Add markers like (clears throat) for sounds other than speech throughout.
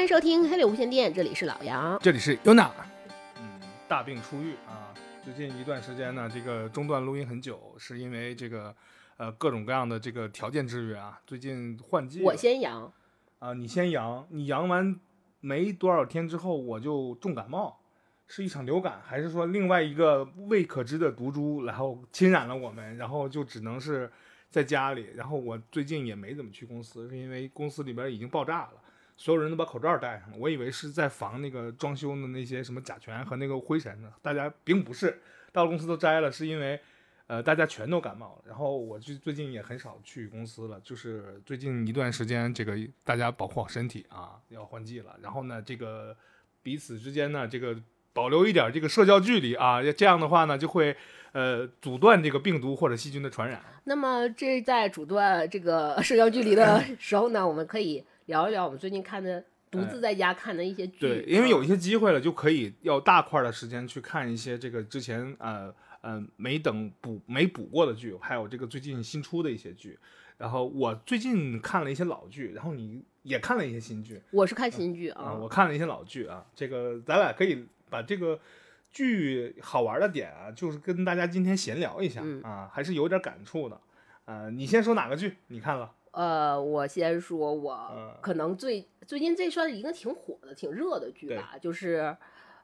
欢迎收听黑柳无线电，这里是老杨。这里是 UNA。嗯，大病初愈啊，最近一段时间呢，这个中断录音很久，是因为这个呃各种各样的这个条件制约啊。最近换季，我先阳，啊，你先阳，你阳完没多少天之后，我就重感冒，是一场流感，还是说另外一个未可知的毒株，然后侵染了我们，然后就只能是在家里。然后我最近也没怎么去公司，是因为公司里边已经爆炸了，所有人都把口罩戴上了。我以为是在防那个装修的那些什么甲醛和那个灰尘呢，大家并不是，到公司都摘了，是因为。呃，大家全都感冒了，然后我就最近也很少去公司了，就是最近一段时间，这个大家保护好身体啊，要换季了。然后呢，这个彼此之间呢，这个保留一点这个社交距离啊，这样的话呢，就会呃阻断这个病毒或者细菌的传染。那么这在阻断这个社交距离的时候呢，我们可以聊一聊我们最近看的独自在家看的一些剧。对，因为有一些机会了，就可以要大块的时间去看一些这个之前呃。嗯，没等补没补过的剧，还有这个最近新出的一些剧。然后我最近看了一些老剧，然后你也看了一些新剧。我是看新剧啊，我看了一些老剧啊。这个咱俩可以把这个剧好玩的点啊，就是跟大家今天闲聊一下啊，还是有点感触的。呃，你先说哪个剧你看了？呃，我先说，我可能最最近这算是一个挺火的、挺热的剧吧，就是。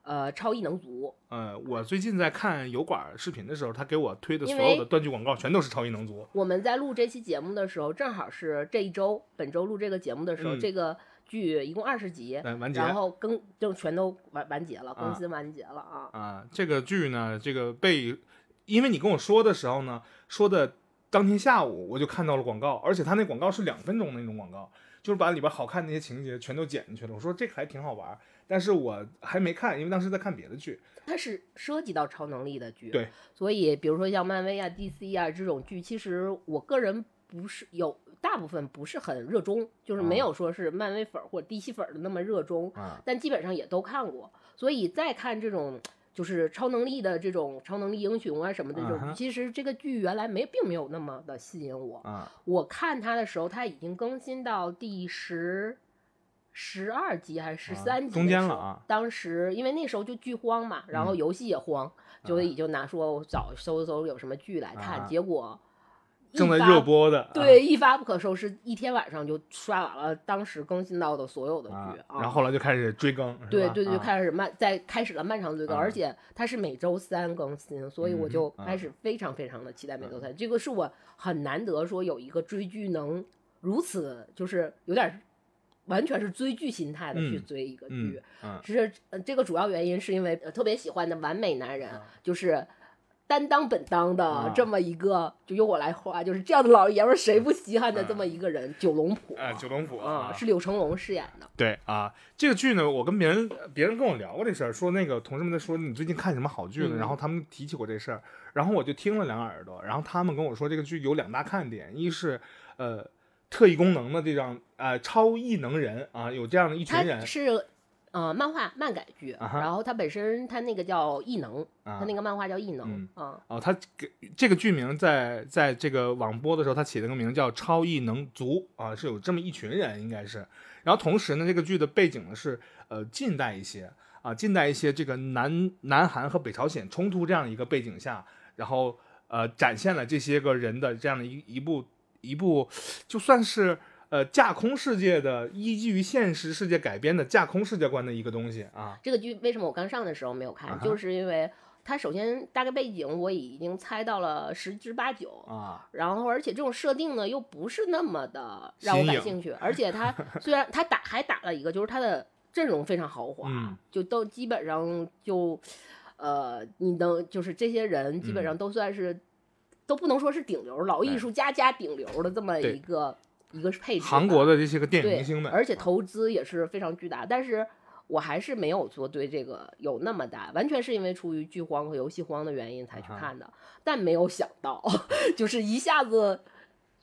呃，超异能族。呃，我最近在看油管视频的时候，他给我推的所有的断句广告全都是超异能族。我们在录这期节目的时候，正好是这一周，本周录这个节目的时候，这个剧一共二十集，完结，然后更就全都完完结了，更新完结了啊。啊，这个剧呢，这个被，因为你跟我说的时候呢，说的当天下午我就看到了广告，而且他那广告是两分钟的那种广告，就是把里边好看那些情节全都剪进去了。我说这个还挺好玩。但是我还没看，因为当时在看别的剧。它是涉及到超能力的剧，对。所以，比如说像漫威啊、DC 啊这种剧，其实我个人不是有大部分不是很热衷，就是没有说是漫威粉或者 DC 粉的那么热衷。但基本上也都看过，所以再看这种就是超能力的这种超能力英雄啊什么的这种剧，其实这个剧原来没并没有那么的吸引我。我看它的时候，它已经更新到第十。十二集还是十三集？中间了啊！当时因为那时候就剧荒嘛，然后游戏也荒，就也就拿说找搜搜有什么剧来看，结果正在热播的，对，一发不可收拾，一天晚上就刷完了当时更新到的所有的剧，然后后来就开始追更，对对对，开始漫在开始了漫长追更，而且它是每周三更新，所以我就开始非常非常的期待每周三，这个是我很难得说有一个追剧能如此就是有点。完全是追剧心态的去追一个剧，是这个主要原因是因为特别喜欢的完美男人，就是担当本当的这么一个，就由我来画，就是这样的老爷们儿谁不稀罕的这么一个人，九龙谱啊，九龙谱啊，是柳成龙饰演的。对啊，这个剧呢，我跟别人别人跟我聊过这事儿，说那个同事们在说你最近看什么好剧呢？然后他们提起过这事儿，然后我就听了两耳朵，然后他们跟我说这个剧有两大看点，一是呃。特异功能的这张啊，超异能人啊，有这样的一群人。是呃，漫画漫改剧，然后它本身它那个叫异能，它那个漫画叫异能啊。哦，它给这个剧名在在这个网播的时候，它起了个名叫超异能族啊，是有这么一群人应该是。然后同时呢，这个剧的背景呢是呃近代一些啊，近代一些这个南南韩和北朝鲜冲突这样一个背景下，然后呃展现了这些个人的这样的一一部。一部就算是呃架空世界的依据于现实世界改编的架空世界观的一个东西啊。这个剧为什么我刚上的时候没有看？就是因为它首先大概背景我已经猜到了十之八九啊，然后而且这种设定呢又不是那么的让我感兴趣，而且它 (laughs) 虽然它打还打了一个，就是它的阵容非常豪华，就都基本上就呃你能就是这些人基本上都算是。都不能说是顶流，老艺术家加顶流的这么一个一个配置。韩国的这些个电影明星们，而且投资也是非常巨大。但是我还是没有做对这个有那么大，完全是因为出于剧荒和游戏荒的原因才去看的。但没有想到，(laughs) 就是一下子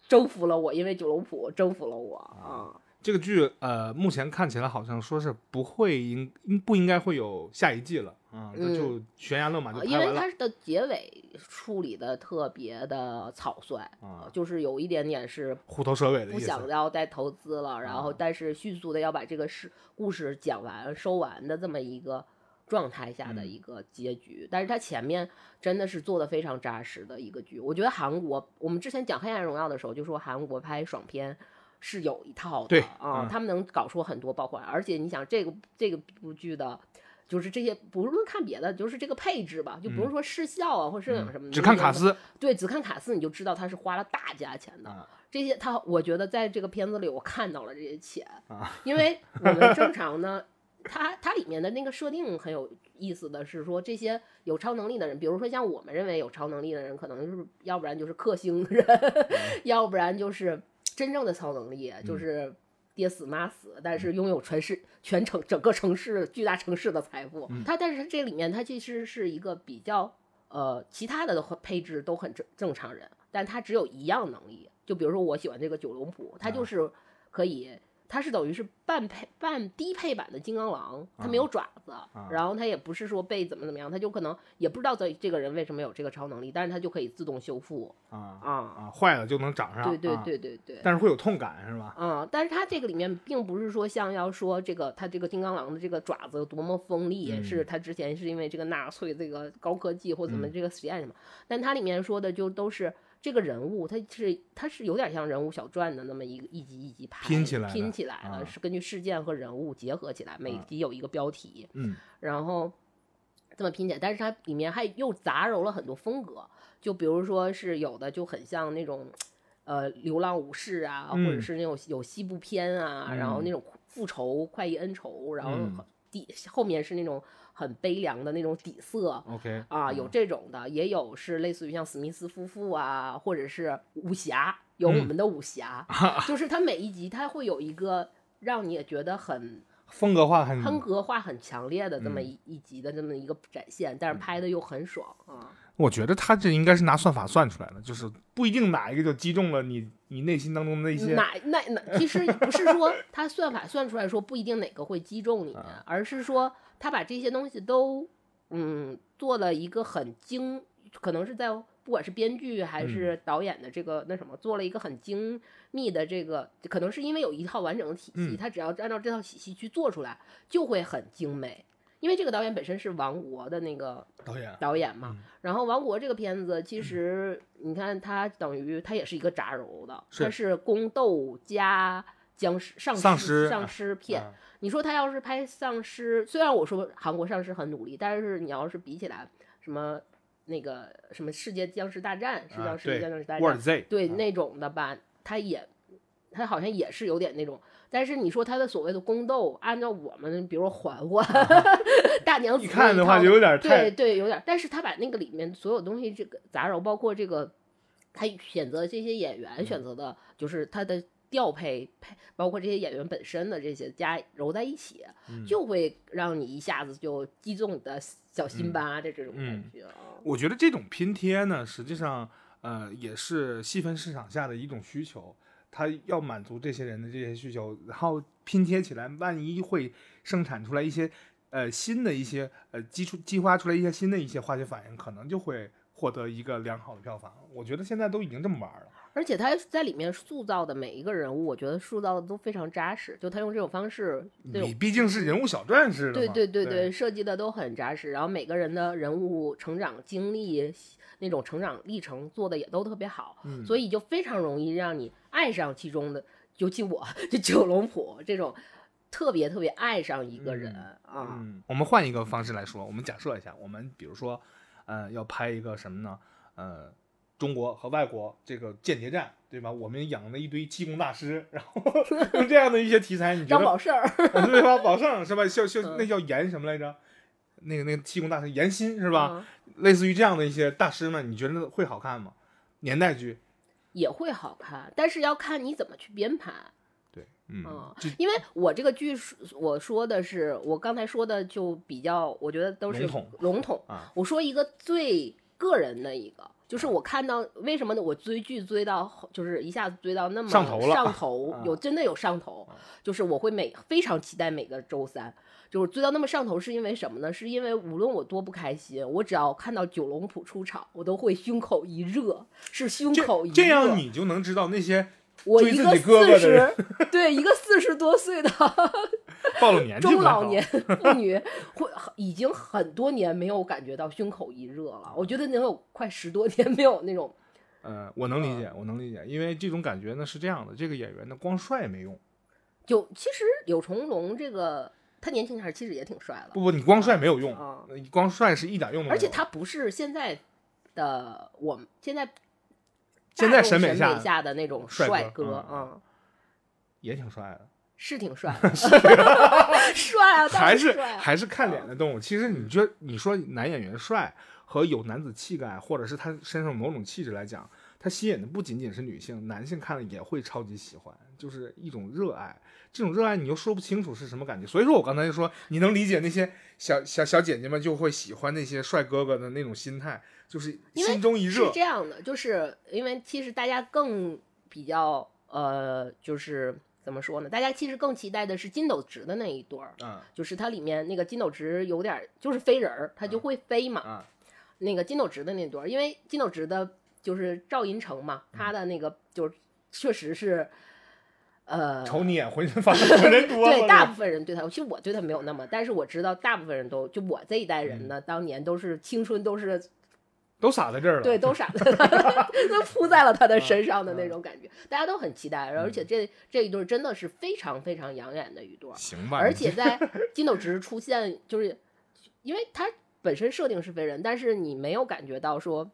征服了我，因为九龙谱征服了我啊。这个剧呃，目前看起来好像说是不会应应不应该会有下一季了啊，这就悬崖勒马就呃因为它的结尾处理的特别的草率，啊，就是有一点点是虎头蛇尾的不。想要再投资了，然后啊但是迅速的要把这个事故事讲完收完的这么一个状态下的嗯一个结局。但是它前面真的是做的非常扎实的一个剧。我觉得韩国，我们之前讲《黑暗荣耀》的时候就说韩国拍爽片。是有一套的对啊，嗯他们能搞出很多爆款，而且你想这个这个部剧的，就是这些不论看别的，就是这个配置吧，就不用说视效啊或摄影什么的，嗯只看卡斯。对，只看卡斯你就知道他是花了大价钱的。啊这些他，我觉得在这个片子里我看到了这些钱，啊因为我们正常呢，它它里面的那个设定很有意思的是说，这些有超能力的人，比如说像我们认为有超能力的人，可能就是要不然就是克星人，(laughs) 要不然就是真正的超能力，就是。爹死妈死，但是拥有全市全城整个城市巨大城市的财富。他但是这里面他其实是一个比较呃其他的配置都很正正常人，但他只有一样能力，就比如说我喜欢这个九龙谱，他就是可以，他是等于是半配半低配版的金刚狼，它没有爪子，然后它也不是说被怎么怎么样，它就可能也不知道这这个人为什么有这个超能力，但是它就可以自动修复啊啊。啊，坏了就能长上。对对啊，对对对。但是会有痛感是吧？啊、但是它这个里面并不是说像要说这个它这个金刚狼的这个爪子有多么锋利，嗯是它之前是因为这个纳粹这个高科技或怎嗯么这个实验什么，但它里面说的就都是这个人物，他是他是有点像人物小传的那么一个一集一集拍拼起来的拼起来了，啊是根据事件和人物结合起来，每集有一个标题，嗯。然后这么拼起来，但是它里面还又杂糅了很多风格，就比如说是有的就很像那种，呃，流浪武士啊，或者嗯是那种有西部片啊，然后那种复仇、快意恩仇，然后嗯底后面是那种很悲凉的那种底色。，OK 啊，有这种的，也有是类似于像史密斯夫妇啊，或者是武侠，有我们的武侠，(laughs) 就是它每一集它会有一个让你也觉得很风格化很风格化很强烈的这么一集的这么一个展现，但是拍的又很爽啊。我觉得他这应该是拿算法算出来的，就是不一定哪一个就击中了你你内心当中的一些哪那那其实不是说他算法算出来说不一定哪个会击中你，啊而是说他把这些东西都嗯做了一个很精，可能是在不管是编剧还嗯是导演的这个那什么，做了一个很精密的这个，可能是因为有一套完整的体系，嗯他只要按照这套体系去做出来，就会很精美。因为这个导演本身是王国的那个导演导演嘛。嗯然后《王国》这个片子，其实你看它等于它也是一个杂糅的，是它是宫斗加僵尸丧丧尸丧尸片。啊你说他要是拍丧尸，虽然我说韩国丧尸很努力，但是你要是比起来，什么那个什么世界僵尸大战，是啊叫世界僵尸大战对那种的吧，他也他好像也是有点那种。但是你说他的所谓的宫斗，按照我们比如说嬛嬛、大娘子一看的话就有点太对对，有点。但是他把那个里面所有东西这个杂糅，包括这个他选择这些演嗯员选择的，就是他的调配配，包括这些演员本身的这些加揉在一起，嗯就会让你一下子就击中你的小心巴的这种感嗯觉啊。我觉得这种拼贴呢，实际上呃也是细分市场下的一种需求，它要满足这些人的这些需求，然后拼贴起来，万一会生产出来一些呃新的一些呃激出激发出来一些新的一些化学反应，可能就会获得一个良好的票房。我觉得现在都已经这么玩了。而且他在里面塑造的每一个人物，我觉得塑造的都非常扎实。就他用这种方式，你毕竟是人物小传似的对，对对对对，设计的都很扎实，然后每个人的人物成长经历、那种成长历程做的也都特别好，嗯所以就非常容易让你爱上其中的，尤其我这九龙谱这种特别特别爱上一个人、啊，嗯，我们换一个方式来说，我们假设一下，我们比如说，呃，要拍一个什么呢？呃，中国和外国这个间谍战，对吧？我们养了一堆气功大师，然后 (laughs) 用这样的一些题材，你觉得张宝胜儿，对吧？宝胜是吧？叫叫嗯那叫严什么来着？那个那个气功大师严心是吧？嗯类似于这样的一些大师们，你觉得会好看吗？年代剧，也会好看，但是要看你怎么去编排。对，嗯，嗯，因为我这个剧是我说的是，我刚才说的就比较，我觉得都是笼统笼统啊我说一个最个人的一个，就是我看到为什么呢？我追剧追到后就是一下子追到那么上头了上头啊有真的有上头，就是我会每非常期待每个周三。就是醉到那么上头，是因为什么呢？是因为无论我多不开心，我只要看到九龙谱出场，我都会胸口一热，是胸口一热。这样你就能知道那些我一个四十，(laughs) 对一个四十多岁的 (laughs) 暴露年纪不太好中老年妇女，会已经很多年没有感觉到胸口一热了。我觉得能有快十多年没有那种，呃，我能理解，我能理解，因为这种感觉呢是这样的，这个演员呢光帅没用，就其实柳重龙这个他年轻时候其实也挺帅的不不，你光帅没有用，啊，你光帅是一点用都没有。而且他不是现在的我们现在现在审美下下的那种帅帅哥嗯嗯，也挺帅的，(laughs) 是挺帅的，(laughs) (laughs) 帅啊，当还是还是看脸的动物。其实你觉得你说男演员帅和有男子气概，或者是他身上某种气质来讲，他吸引的不仅仅是女性，男性看了也会超级喜欢，就是一种热爱。这种热爱你又说不清楚是什么感觉，所以说我刚才就说你能理解那些小小小姐姐们就会喜欢那些帅哥哥的那种心态，就是心中一热是。这样的，就是因为其实大家更比较呃，就是怎么说呢？大家其实更期待的是金斗直的那一对儿，嗯就是它里面那个金斗直有点儿就是飞人儿，他就会飞嘛。啊那个金斗直的那对儿，因为金斗直的就是赵寅成嘛，他的那个就是确实是。呃，瞅你眼浑身发抖，人多 (laughs) 对，大部分人对他，其实我对他没有那么，但是我知道大部分人都，就我这一代人嗯呢，当年都是青春都是都洒在这儿了。对，都傻在他，(laughs) 都扑在了他的身上嗯的那种感觉，大家都很期待，而且这这一对真的是非常非常养眼的一对儿，行吧，而且在金斗直出现，就是因为他本身设定是非人，但是你没有感觉到说，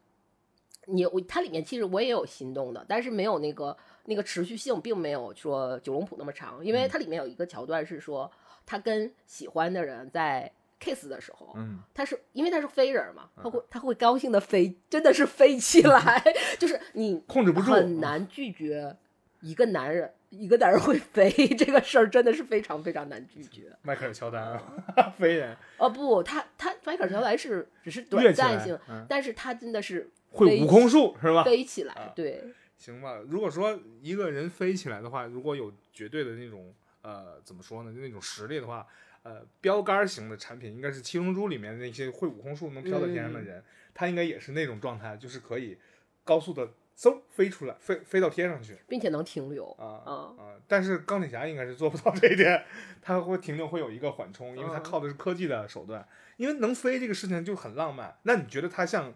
你我它里面其实我也有心动的，但是没有那个那个持续性，并没有说九龙谱那么长，因为嗯。它里面有一个桥段是说他跟喜欢的人在 kiss 的时候，嗯，他是因为他是飞人嘛，他会他会高兴的飞，真的是飞起来，(laughs) 就是你 (laughs) 控制不住，很难拒绝一个男人，一个男人会飞这个事儿真的是非常非常难拒绝。迈克尔乔丹啊，(laughs) 飞人。哦不，他他迈克尔乔丹是只是短暂性，嗯。但是他真的是会飞悟空术是吧？飞起来啊，对，行吧，如果说一个人飞起来的话，如果有绝对的那种呃怎么说呢，就那种实力的话，呃，标杆型的产品应该是《七龙珠》里面那些会悟空术能飘到天上的人，他应该也是那种状态，就是可以高速的嗖飞出来，飞飞到天上去并且能停留。啊啊啊！但是钢铁侠应该是做不到这一点，他会停留会有一个缓冲，因为他嗯靠的是科技的手段。因为能飞这个事情就很浪漫。那你觉得他像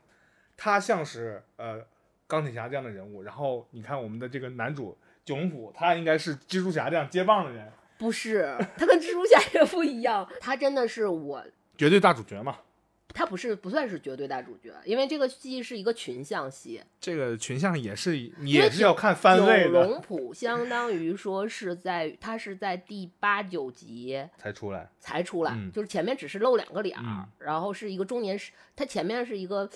他像是呃钢铁侠这样的人物？然后你看我们的这个男主九龙浦，他应该是蜘蛛侠这样接棒的人，不是，他跟蜘蛛侠也不一样，他真的是我，绝对大主角嘛。他不是不算是绝对大主角，因为这个戏是一个群像戏，这个群像也是为也是要看番位九的龙浦相当于说是在他是在第八九集才出来。才出来，嗯就是前面只是露两个脸儿，嗯然后是一个中年失，他前面是一个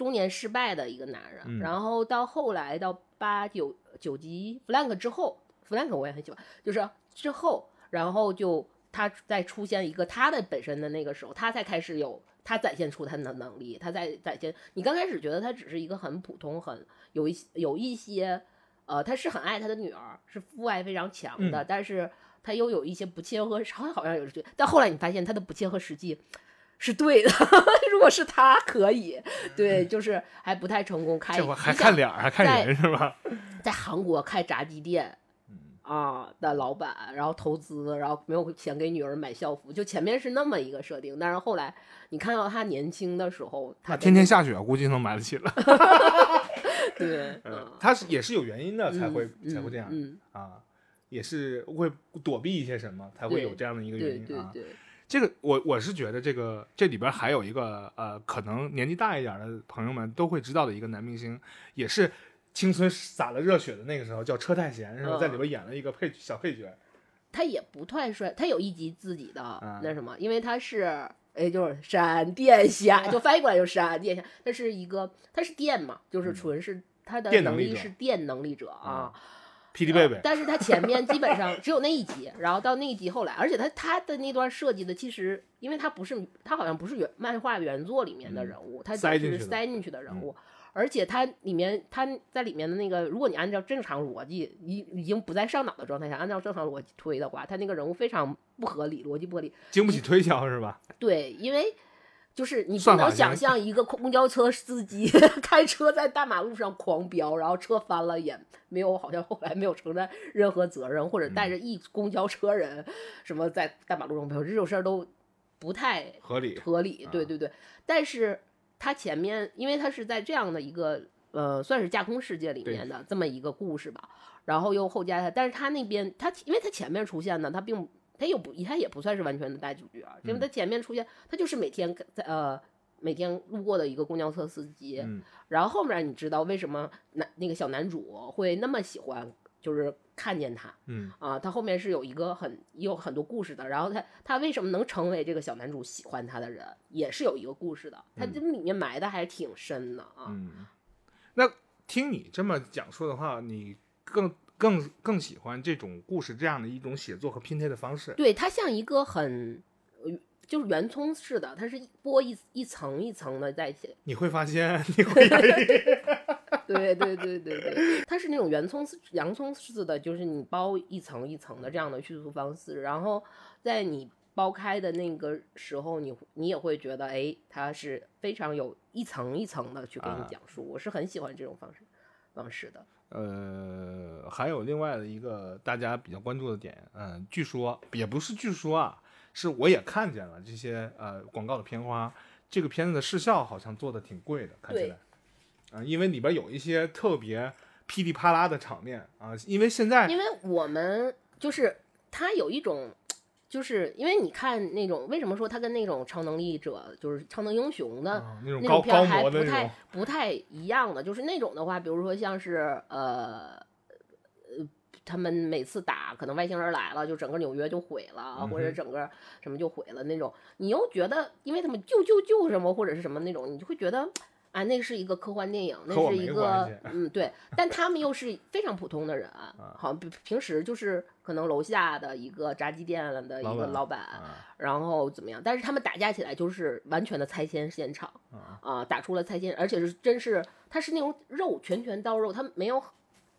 中年失败的一个男人，嗯然后到后来到八九九集 flank 之后，flank 我也很喜欢，就是之后，然后就他再出现一个他的本身的那个时候，他才开始有。他展现出他的能力，他在展现。你刚开始觉得他只是一个很普通、很有一有一些，呃，他是很爱他的女儿，是父爱非常强的，嗯但是他又有一些不切合，好像好像有这，但后来你发现他的不切合实际是对的。(laughs) 如果是他可以，对，就是还不太成功开。这会还看脸儿，还看人是吧？(laughs) 在韩国开炸鸡店嗯啊的老板，然后投资，然后没有钱给女儿买校服，就前面是那么一个设定，但是后来你看到他年轻的时候，他天天下雪，估计能买得起了。(laughs) 对，嗯，他是也是有原因的才会嗯才会这样嗯，啊，也是会躲避一些什么，才会有这样的一个原因啊。对对，这个我我是觉得这个这里边还有一个呃，可能年纪大一点的朋友们都会知道的一个男明星，也是青春洒了热血的那个时候，叫车太贤，是吧？嗯在里边演了一个配小配角。他也不太帅，他有一集自己的嗯那什么，因为他是。哎，就是闪电侠，就翻译过来就是闪电侠。他是一个，他是电嘛，就是纯是他的能力电能力是电能力者啊。霹雳贝贝，但是他前面基本上只有那一集，然后到那一集后来，而且他他的那段设计的，其实因为他不是他好像不是原漫画原作里面的人物，他只是塞进去的塞进去的人物，而且它里面他在里面的那个，如果你按照正常逻辑，已已经不在上脑的状态下，按照正常逻辑推的话，他那个人物非常不合理，逻辑不合理。经不起推敲是吧？对，因为就是你不能想象一个公交车司机 (laughs) 开车在大马路上狂飙，然后车翻了也没有，好像后来没有承担任何责任，或者带着嗯一公交车人什么在大马路上飙，这种事儿都不太合理。合理，对啊对对。但是他前面，因为他是在这样的一个呃，算是架空世界里面的这么一个故事吧，然后又后加他，但是他那边他因为他前面出现的，他并它又不他也不算是完全的大主角，因为他前面出现，他就是每天在呃每天路过的一个公交车司机，嗯然后后面你知道为什么男那个小男主会那么喜欢，就是看见他，嗯啊，他后面是有一个很有很多故事的。然后他他为什么能成为这个小男主喜欢他的人，也是有一个故事的。他这里面埋的还挺深的啊。嗯，那听你这么讲述的话，你更更更喜欢这种故事这样的一种写作和拼贴的方式。对，它像一个很呃就是圆葱似的，它是一剥一一层一层的在写。你会发现，(laughs) 你会发现 (laughs) 对对对对对，它是那种圆葱似洋葱似的，就是你包一层一层的这样的叙述方式，然后在你剥开的那个时候，你你也会觉得，哎，它是非常有一层一层的去给你啊讲述，我是很喜欢这种方式方式的。呃，还有另外的一个大家比较关注的点，嗯、据说也不是据说啊，是我也看见了这些呃广告的片花，这个片子的视效好像做的挺贵的，看起对来，啊、因为里边有一些特别噼里啪啦的场面啊、因为现在因为我们就是它有一种，就是因为你看那种为什么说他跟那种超能力者，就是超能英雄的啊那种高高种片还不太模的那种，不太一样的，就是那种的话，比如说像是呃呃，他们每次打可能外星人来了，就整个纽约就毁了，或者整个什么就毁了那种，你又觉得因为他们救救救什么或者是什么那种，你就会觉得。啊，那是一个科幻电影，那是一个嗯，对，(laughs) 但他们又是非常普通的人，好像平平时就是可能楼下的一个炸鸡店的一个老板，啊然后怎么样？但是他们打架起来就是完全的拆迁现场啊啊、打出了拆迁，而且是真是它是那种肉拳拳到肉，它没有，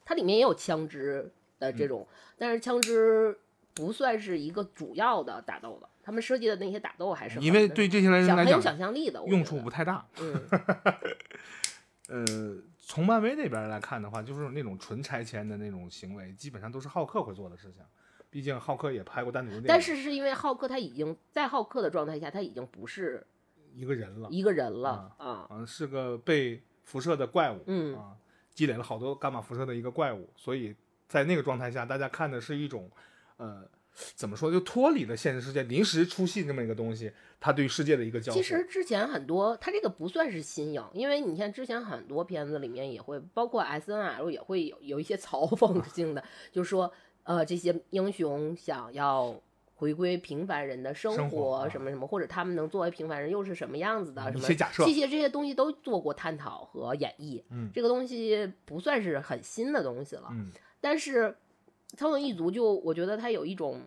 它里面也有枪支的这种，但是枪支不算是一个主要的打斗的，他们设计的那些打斗还是因为对这些人来讲想象力的，用处不太大。嗯，(laughs) 呃，从漫威那边来看的话，就是那种纯拆迁的那种行为，基本上都是浩克会做的事情。毕竟浩克也拍过单独的电影，但是是因为浩克他已经在浩克的状态下，他已经不是一个人了，一个人了啊，啊，是个被辐射的怪物，嗯啊，积累了好多伽马辐射的一个怪物，所以在那个状态下，大家看的是一种，呃，怎么说，就脱离了现实世界，临时出戏这么一个东西，它对世界的一个交互。其实之前很多，它这个不算是新颖，因为你看之前很多片子里面也会，包括 S N L 也会有有一些 (laughs) 嘲讽性的，就是说，呃，这些英雄想要回归平凡人的生生活啊什么什么，或者他们能作为平凡人又是什么样子的，什么这些这些东西都做过探讨和演绎。嗯这个东西不算是很新的东西了，嗯但是超能一族就我觉得它有一种，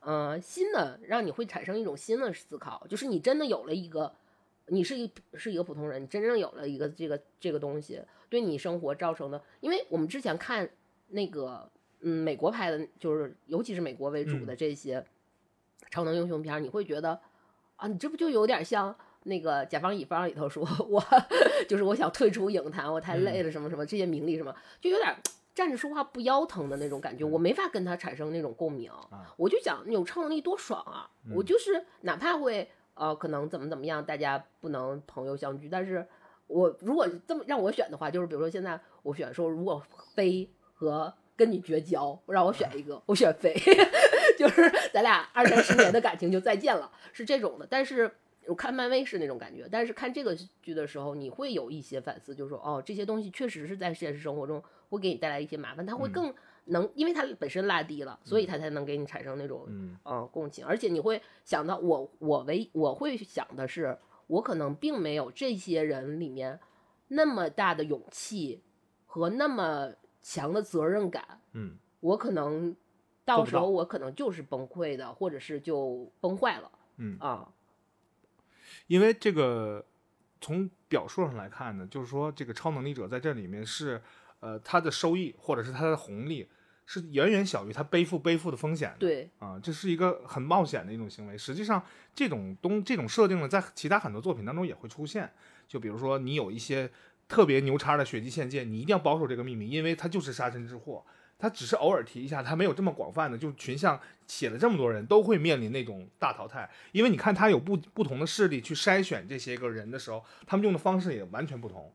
呃，新的让你会产生一种新的思考，就是你真的有了一个，你是一是一个普通人，你真正有了一个这个这个东西对你生活造成的，因为我们之前看那个嗯美国拍的，就是尤其是美国为主的这些超能英雄片儿，你会觉得啊，你这不就有点像。那个甲方乙方里头说，(laughs) 我就是我想退出影坛，我太累了，什么什么这些名利什么，就有点站着说话不腰疼的那种感觉，我没法跟他产生那种共鸣。啊我就想有超能力多爽啊！我就是哪怕会呃可能怎么怎么样，大家不能朋友相聚，但是我如果这么让我选的话，就是比如说现在我选说，如果飞和跟你绝交，让我选一个，我选飞，(laughs) 就是咱俩二三十年的感情就再见了，是这种的。但是我看漫威是那种感觉，但是看这个剧的时候，你会有一些反思，就是说哦，这些东西确实是在现实生活中会给你带来一些麻烦，它会更能，因为它本身拉低了，所以它才能给你产生那种嗯。呃共情，而且你会想到我我唯我会想的是，我可能并没有这些人里面那么大的勇气和那么强的责任感，嗯。我可能到到时候我可能就是崩溃的，或者是就崩坏了嗯，啊，因为这个从表述上来看呢，就是说这个超能力者在这里面是，呃，他的收益或者是他的红利是远远小于他背负背负的风险的。对，啊，这是一个很冒险的一种行为。实际上，这种东这种设定呢，在其他很多作品当中也会出现。就比如说，你有一些特别牛叉的血迹限界，你一定要保守这个秘密，因为它就是杀身之祸。他只是偶尔提一下，他没有这么广泛的，就群像写了这么多人都会面临那种大淘汰。因为你看他有不不同的势力去筛选这些个人的时候，他们用的方式也完全不同。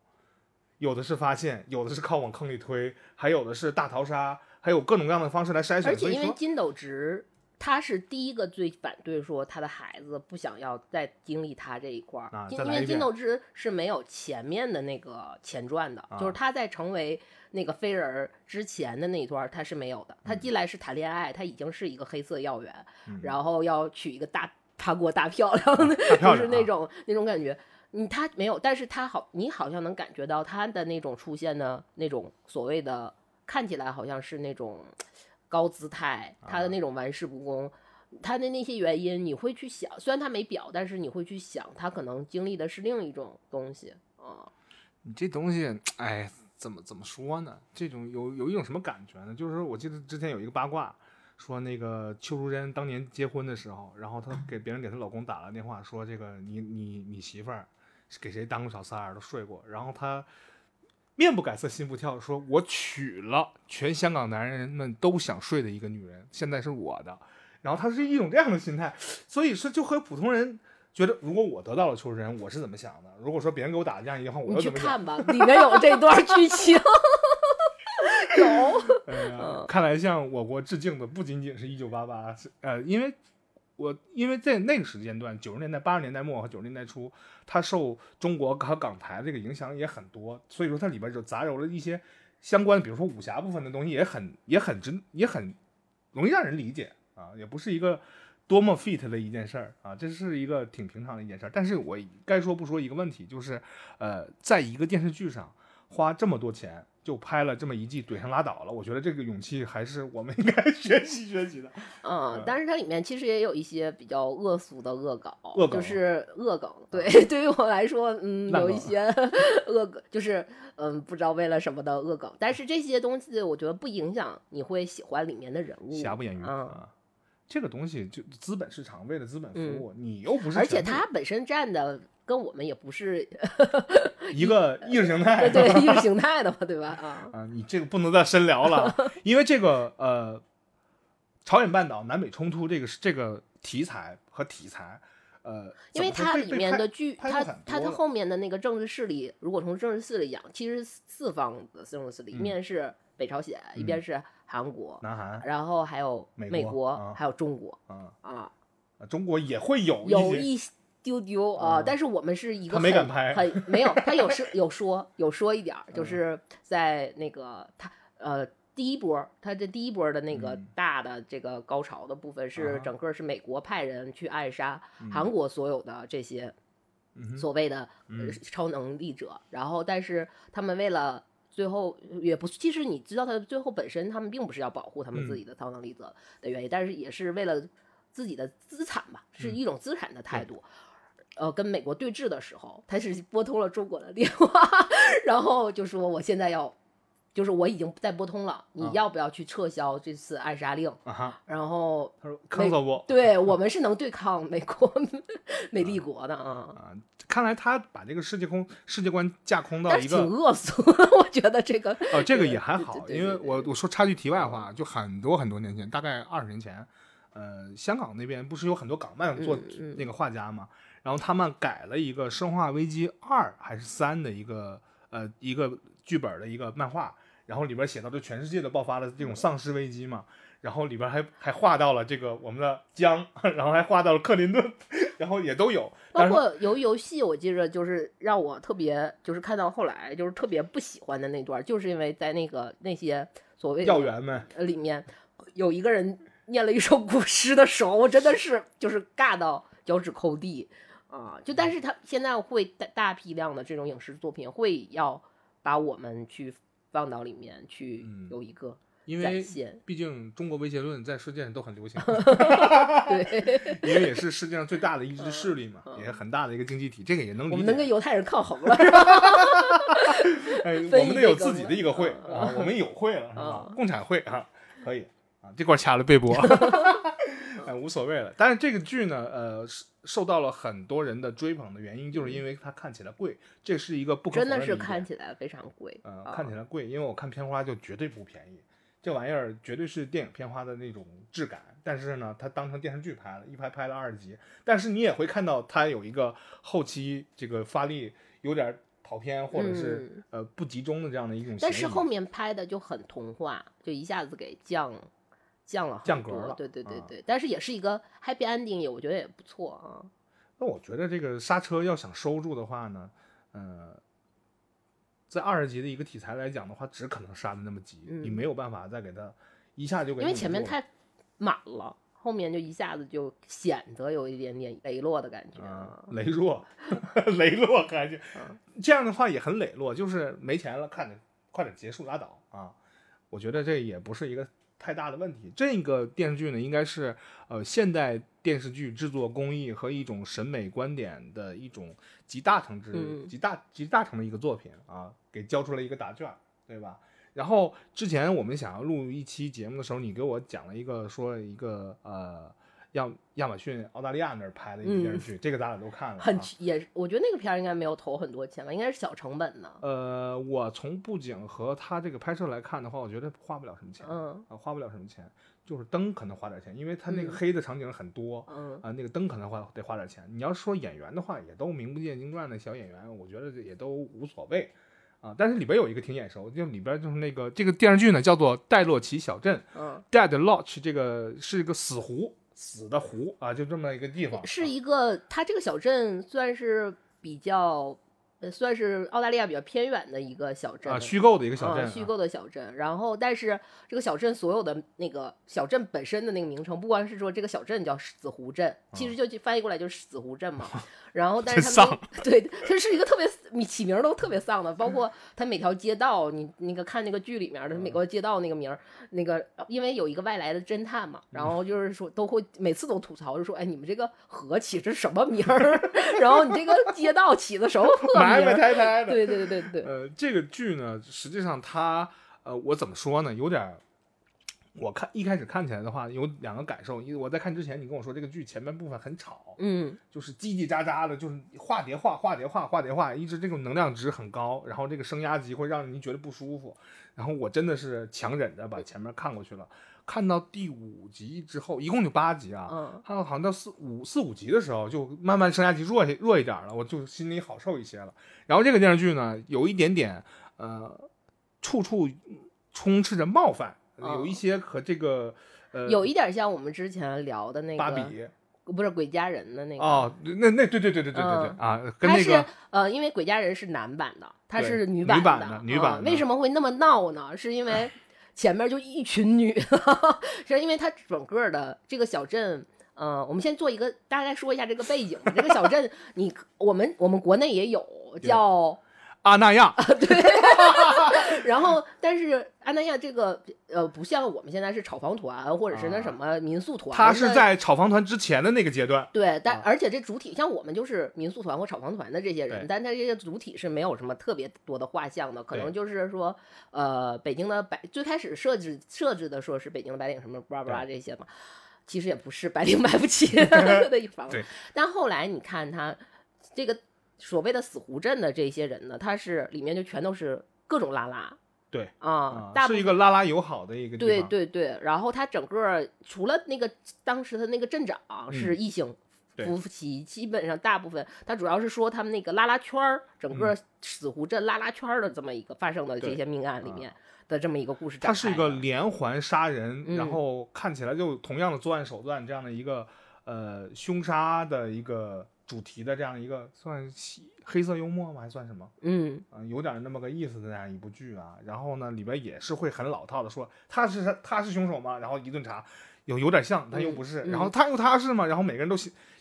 有的是发现，有的是靠往坑里推，还有的是大逃杀，还有各种各样的方式来筛选。而且因为金斗直。他是第一个最反对说他的孩子不想要再经历他这一块儿，因为金斗直是没有前面的那个前传的，就是他在成为那个飞人之前的那一段他是没有的。他进来是谈恋爱，他已经是一个黑色要员，然后要娶一个大他国大漂亮，就是那种那种感觉。你他没有，但是他好，你好像能感觉到他的那种出现的那种所谓的看起来好像是那种。高姿态，他的那种玩世不恭，他的那些原因，你会去想，虽然他没表，但是你会去想，他可能经历的是另一种东西啊。你这东西，哎，怎么怎么说呢？这种有有一种什么感觉呢？就是我记得之前有一个八卦，说那个邱淑贞当年结婚的时候，然后她给别人给她老公打了电话，说这个你你你媳妇儿给谁当过小三儿都睡过，然后她。面不改色心不跳，说我娶了全香港男人们都想睡的一个女人，现在是我的。然后她是一种这样的心态，所以说就和普通人觉得，如果我得到了求人，我是怎么想的？如果说别人给我打这样一句话，我你去看吧，里面有这段剧情，(laughs) 有。看来向我国致敬的不仅仅是一九八八，呃，因为。我因为在那个时间段，九十年代、八十年代末和九十年代初，它受中国和港台这个影响也很多，所以说它里边就杂糅了一些相关，比如说武侠部分的东西，也很也很真，也很容易让人理解啊，也不是一个多么 fit 的一件事儿啊，这是一个挺平常的一件事儿。但是我该说不说一个问题，就是呃，在一个电视剧上花这么多钱。就拍了这么一季，怼上拉倒了。我觉得这个勇气还是我们应该 (laughs) 学习学习的。嗯，但是它里面其实也有一些比较恶俗的恶搞，就是恶梗。对，(laughs) 对于我来说，嗯，有一些 (laughs) 恶梗，就是嗯，不知道为了什么的恶梗。但是这些东西，我觉得不影响你会喜欢里面的人物。瑕不掩瑜啊，这个东西就资本市场为了资本服务，你又不是。而且它本身占的。跟我们也不是 (laughs) 一个意识形态，对意识形态的嘛，对吧？啊啊，你这个不能再深聊了，因为这个呃，朝鲜半岛南北冲突这个这个题材和题材，呃，因为它里面的剧，它它它后面的那个政治势力，如果从政治势力讲，其实四方的政治势力，一面是北朝鲜，一边是韩国、南韩，然后还有美国，还有中国，啊啊，中国也会有有一。丢丢啊！但是我们是一个很很 (laughs) 没有，他有说有说有说一点儿，就是在那个他呃第一波，他这第一波的那个大的这个高潮的部分是整个是美国派人去暗杀韩国所有的这些所谓的超能力者，然后但是他们为了最后也不其实你知道他最后本身他们并不是要保护他们自己的超能力者的原因，但是也是为了自己的资产吧，是一种资产的态度。呃，跟美国对峙的时候，他是拨通了中国的电话，(laughs) 然后就说我现在要，就是我已经在拨通了，你要不要去撤销这次暗杀令？然后他说抗造过，对我们是能对抗美国 (laughs) 美帝国的啊。啊，看来他把这个世界空世界观架空到一个挺恶俗，我觉得这个哦，这个也还好，因为我我说插句题外话，就很多很多年前，大概二十年前，呃，香港那边不是有很多港漫做那个画家嘛？然后他们改了一个《生化危机二》还是三的一个呃一个剧本的一个漫画，然后里边写到这全世界都爆发了这种丧尸危机嘛，然后里边还还画到了这个我们的江，(laughs) 然后还画到了克林顿，(laughs) 然后也都有。包括游游戏，我记着就是让我特别就是看到后来就是特别不喜欢的那段，就是因为在那个那些所谓教员们里面有一个人念了一首古诗的时候，我真的是就是尬到脚趾抠地。啊，就但是他现在会大大批量的这种影视作品会要把我们去放到里面去有一个因为。毕竟中国威胁论在世界上都很流行，(laughs) 对，(laughs) 因为也是世界上最大的一支势力嘛，也是很大的一个经济体，这个也能理解。我们能跟犹太人抗衡了，是吧？哎，分我们得有自己的一个会嗯啊，我们有会了是吧嗯？共产会啊，可以啊，这块掐了背播，(laughs) 哎，无所谓了。但是这个剧呢，呃，受到了很多人的追捧的原因，就是因为它看起来贵，这是一个不可否真的是看起来非常贵。呃，啊看起来贵，因为我看片花就绝对不便宜，这玩意儿绝对是电影片花的那种质感。但是呢，它当成电视剧拍了，一拍拍了二十集。但是你也会看到它有一个后期这个发力有点跑偏，或者是、呃不集中的这样的一种但是后面拍的就很童话，就一下子给降降了降格了对对对啊对，但是也是一个 happy ending，也我觉得也不错啊。那我觉得这个刹车要想收住的话呢，呃，在二十集的一个题材来讲的话，只可能刹的那么急，你嗯没有办法再给它一下就给因为前面太满了，后面就一下子就显得有一点点羸弱的感觉。啊 (laughs) (laughs) 羸弱，羸弱感觉，嗯这样的话也很羸弱，就是没钱了，看着快点结束拉倒啊。我觉得这也不是一个太大的问题。这个电视剧呢，应该是呃现代电视剧制作工艺和一种审美观点的一种集大成之、嗯集大集大成的一个作品啊，给交出了一个答卷儿，对吧？然后之前我们想要录一期节目的时候，你给我讲了一个说一个呃亚亚马逊澳大利亚那儿拍的一个电视剧，这个咱俩都看了、啊，很也，我觉得那个片儿应该没有投很多钱吧，应该是小成本的。呃，我从布景和他这个拍摄来看的话，我觉得花不了什么钱，嗯啊，花不了什么钱，就是灯可能花点钱，因为他那个嗯黑的场景很多，嗯啊，那个灯可能花得花点钱。你要说演员的话，也都名不见经传的小演员，我觉得也都无所谓，啊，但是里边有一个挺眼熟，就里边就是那个这个电视剧呢叫做《戴洛奇小镇嗯，》（Dead Lodge），这个是一个死湖，死的湖啊，就这么一个地方，是啊一个，它这个小镇算是比较，呃，算是澳大利亚比较偏远的一个小镇啊虚构的一个小嗯镇，啊虚构的小镇。然后，但是这个小镇所有的那个小镇本身的那个名称，不光是说这个小镇叫死湖镇，其实就翻译过来就是死湖镇嘛。(laughs) 然后，但是真他们 (laughs) 对，它是一个特别你起名儿都特别丧的，包括它每条街道，你那个看那个剧里面的美国街道那个名儿，那个因为有一个外来的侦探嘛，然后就是说都会每次都吐槽，就说哎你们这个河起的是什么名儿？(laughs) 然后你这个街道起的什么破 (laughs) 埋埋名儿？汰汰的。对对对对对，呃，这个剧呢，实际上它，呃，我怎么说呢，有点儿，我看一开始看起来的话，有两个感受。因为我在看之前，你跟我说这个剧前面部分很吵，嗯就是叽叽喳喳的，就是化叠化、化叠化、化叠化，一直这种能量值很高，然后这个升压级会让你觉得不舒服。然后我真的是强忍着把前面看过去了。看到第五集之后，一共就八集啊，嗯看到好像到四五四五集的时候，就慢慢升压级弱弱一点了，我就心里好受一些了。然后这个电视剧呢，有一点点呃，处处充斥着冒犯，哦有一些和这个呃有一点像我们之前聊的那个芭比不是鬼家人的那个哦，那那对对对对对对对、嗯啊，跟那个呃，因为鬼家人是男版的，它是女版的，版的女版的嗯为什么会那么闹呢？是因为 (laughs) 前面就一群女的，(laughs) 是因为它整个的这个小镇。呃，我们先做一个大概说一下这个背景。这个小镇，(laughs) 你我们我们国内也有叫阿那亚，对。然后，但是阿那亚这个呃，不像我们现在是炒房团或者是那啊。什么民宿团，他是在炒房团之前的那个阶段，对，但啊。而且这主体像我们就是民宿团或炒房团的这些人，但他这些主体是没有什么特别多的画像的，可能就是说，呃，北京的白最开始设置设置的说是北京的白领什么巴拉巴拉这些嘛，其实也不是白领买不起 (laughs) 的一房子对，但后来你看他这个所谓的死湖镇的这些人呢，他是里面就全都是各种拉拉。对啊是一个拉拉友好的一个地对方，对对，然后他整个除了那个当时的那个镇长是异性嗯夫妻，基本上大部分他主要是说他们那个拉拉圈儿，整个死湖镇拉拉圈儿的这么一个发生的这些命案里啊面的这么一个故事展它是一个连环杀人，嗯。然后看起来就同样的作案手段这样的一个呃凶杀的一个主题的这样一个算喜黑色幽默吗？还算什么？嗯啊、有点那么个意思的这样一部剧啊。然后呢，里边也是会很老套的说他是他是凶手吗？然后一顿查，有有点像，他又不是。嗯然后他又他是吗？然后每个人都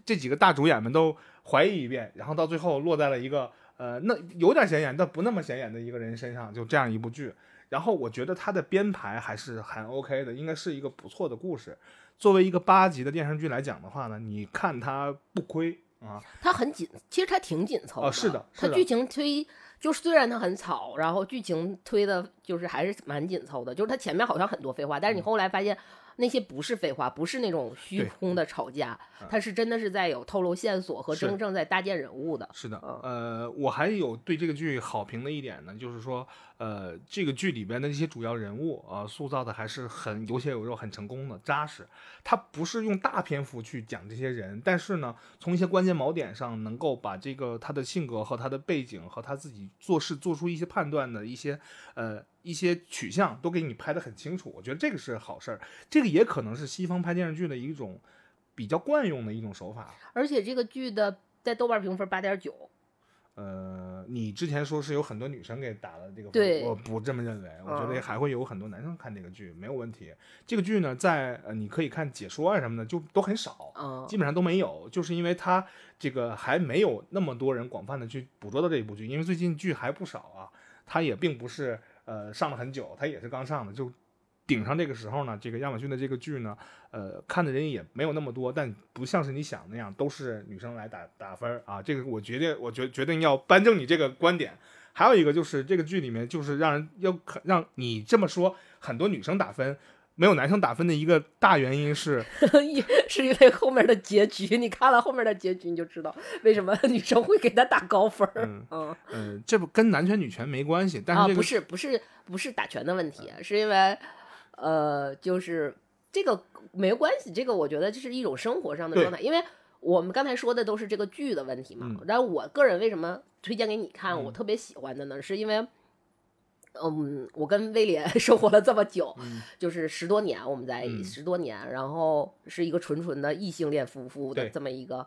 这几个大主演们都怀疑一遍，然后到最后落在了一个呃那有点显眼但不那么显眼的一个人身上，就这样一部剧。然后我觉得它的编排还是很 OK 的，应该是一个不错的故事。作为一个八集的电视剧来讲的话呢，你看它不亏啊。它很紧，其实它挺紧凑的。是的，它剧情推就是虽然它很草，然后剧情推的就是还是蛮紧凑的。就是它前面好像很多废话，但是你后来发现。那些不是废话，不是那种虚空的吵架，他是真的是在有透露线索和真正在搭建人物的。是的，呃，我还有对这个剧好评的一点呢，就是说。呃，这个剧里边的一些主要人物啊，塑造的还是很有血有肉、很成功的、扎实。他不是用大篇幅去讲这些人，但是呢，从一些关键锚点上，能够把这个他的性格和他的背景和他自己做事做出一些判断的一些呃一些取向，都给你拍得很清楚。我觉得这个是好事儿，这个也可能是西方拍电视剧的一种比较惯用的一种手法。而且这个剧的在豆瓣评分八点九。呃，你之前说是有很多女生给打了这个，对，我不这么认为，我觉得还会有很多男生看这个剧，没有问题。这个剧呢，在呃，你可以看解说啊什么的，就都很少，基本上都没有，就是因为它这个还没有那么多人广泛的去捕捉到这一部剧，因为最近剧还不少啊，它也并不是呃上了很久，它也是刚上的，就。顶上这个时候呢，这个亚马逊的这个剧呢，呃，看的人也没有那么多，但不像是你想那样都是女生来打打分啊。这个我决定，我决决定要扳正你这个观点。还有一个就是这个剧里面就是让人要让你这么说，很多女生打分，没有男生打分的一个大原因是，(laughs) 是因为后面的结局，你看了后面的结局你就知道为什么女生会给他打高分。嗯嗯，这不跟男权女权没关系，但是这个不是不是不是打拳的问题，是因为。呃，就是这个没关系，这个我觉得这是一种生活上的状态，因为我们刚才说的都是这个剧的问题嘛。然后我个人为什么推荐给你看，我特别喜欢的呢？是因为，嗯，我跟威廉 (laughs) 生活了这么久，就是十多年，我们在十多年，然后是一个纯纯的异性恋夫妇的这么一个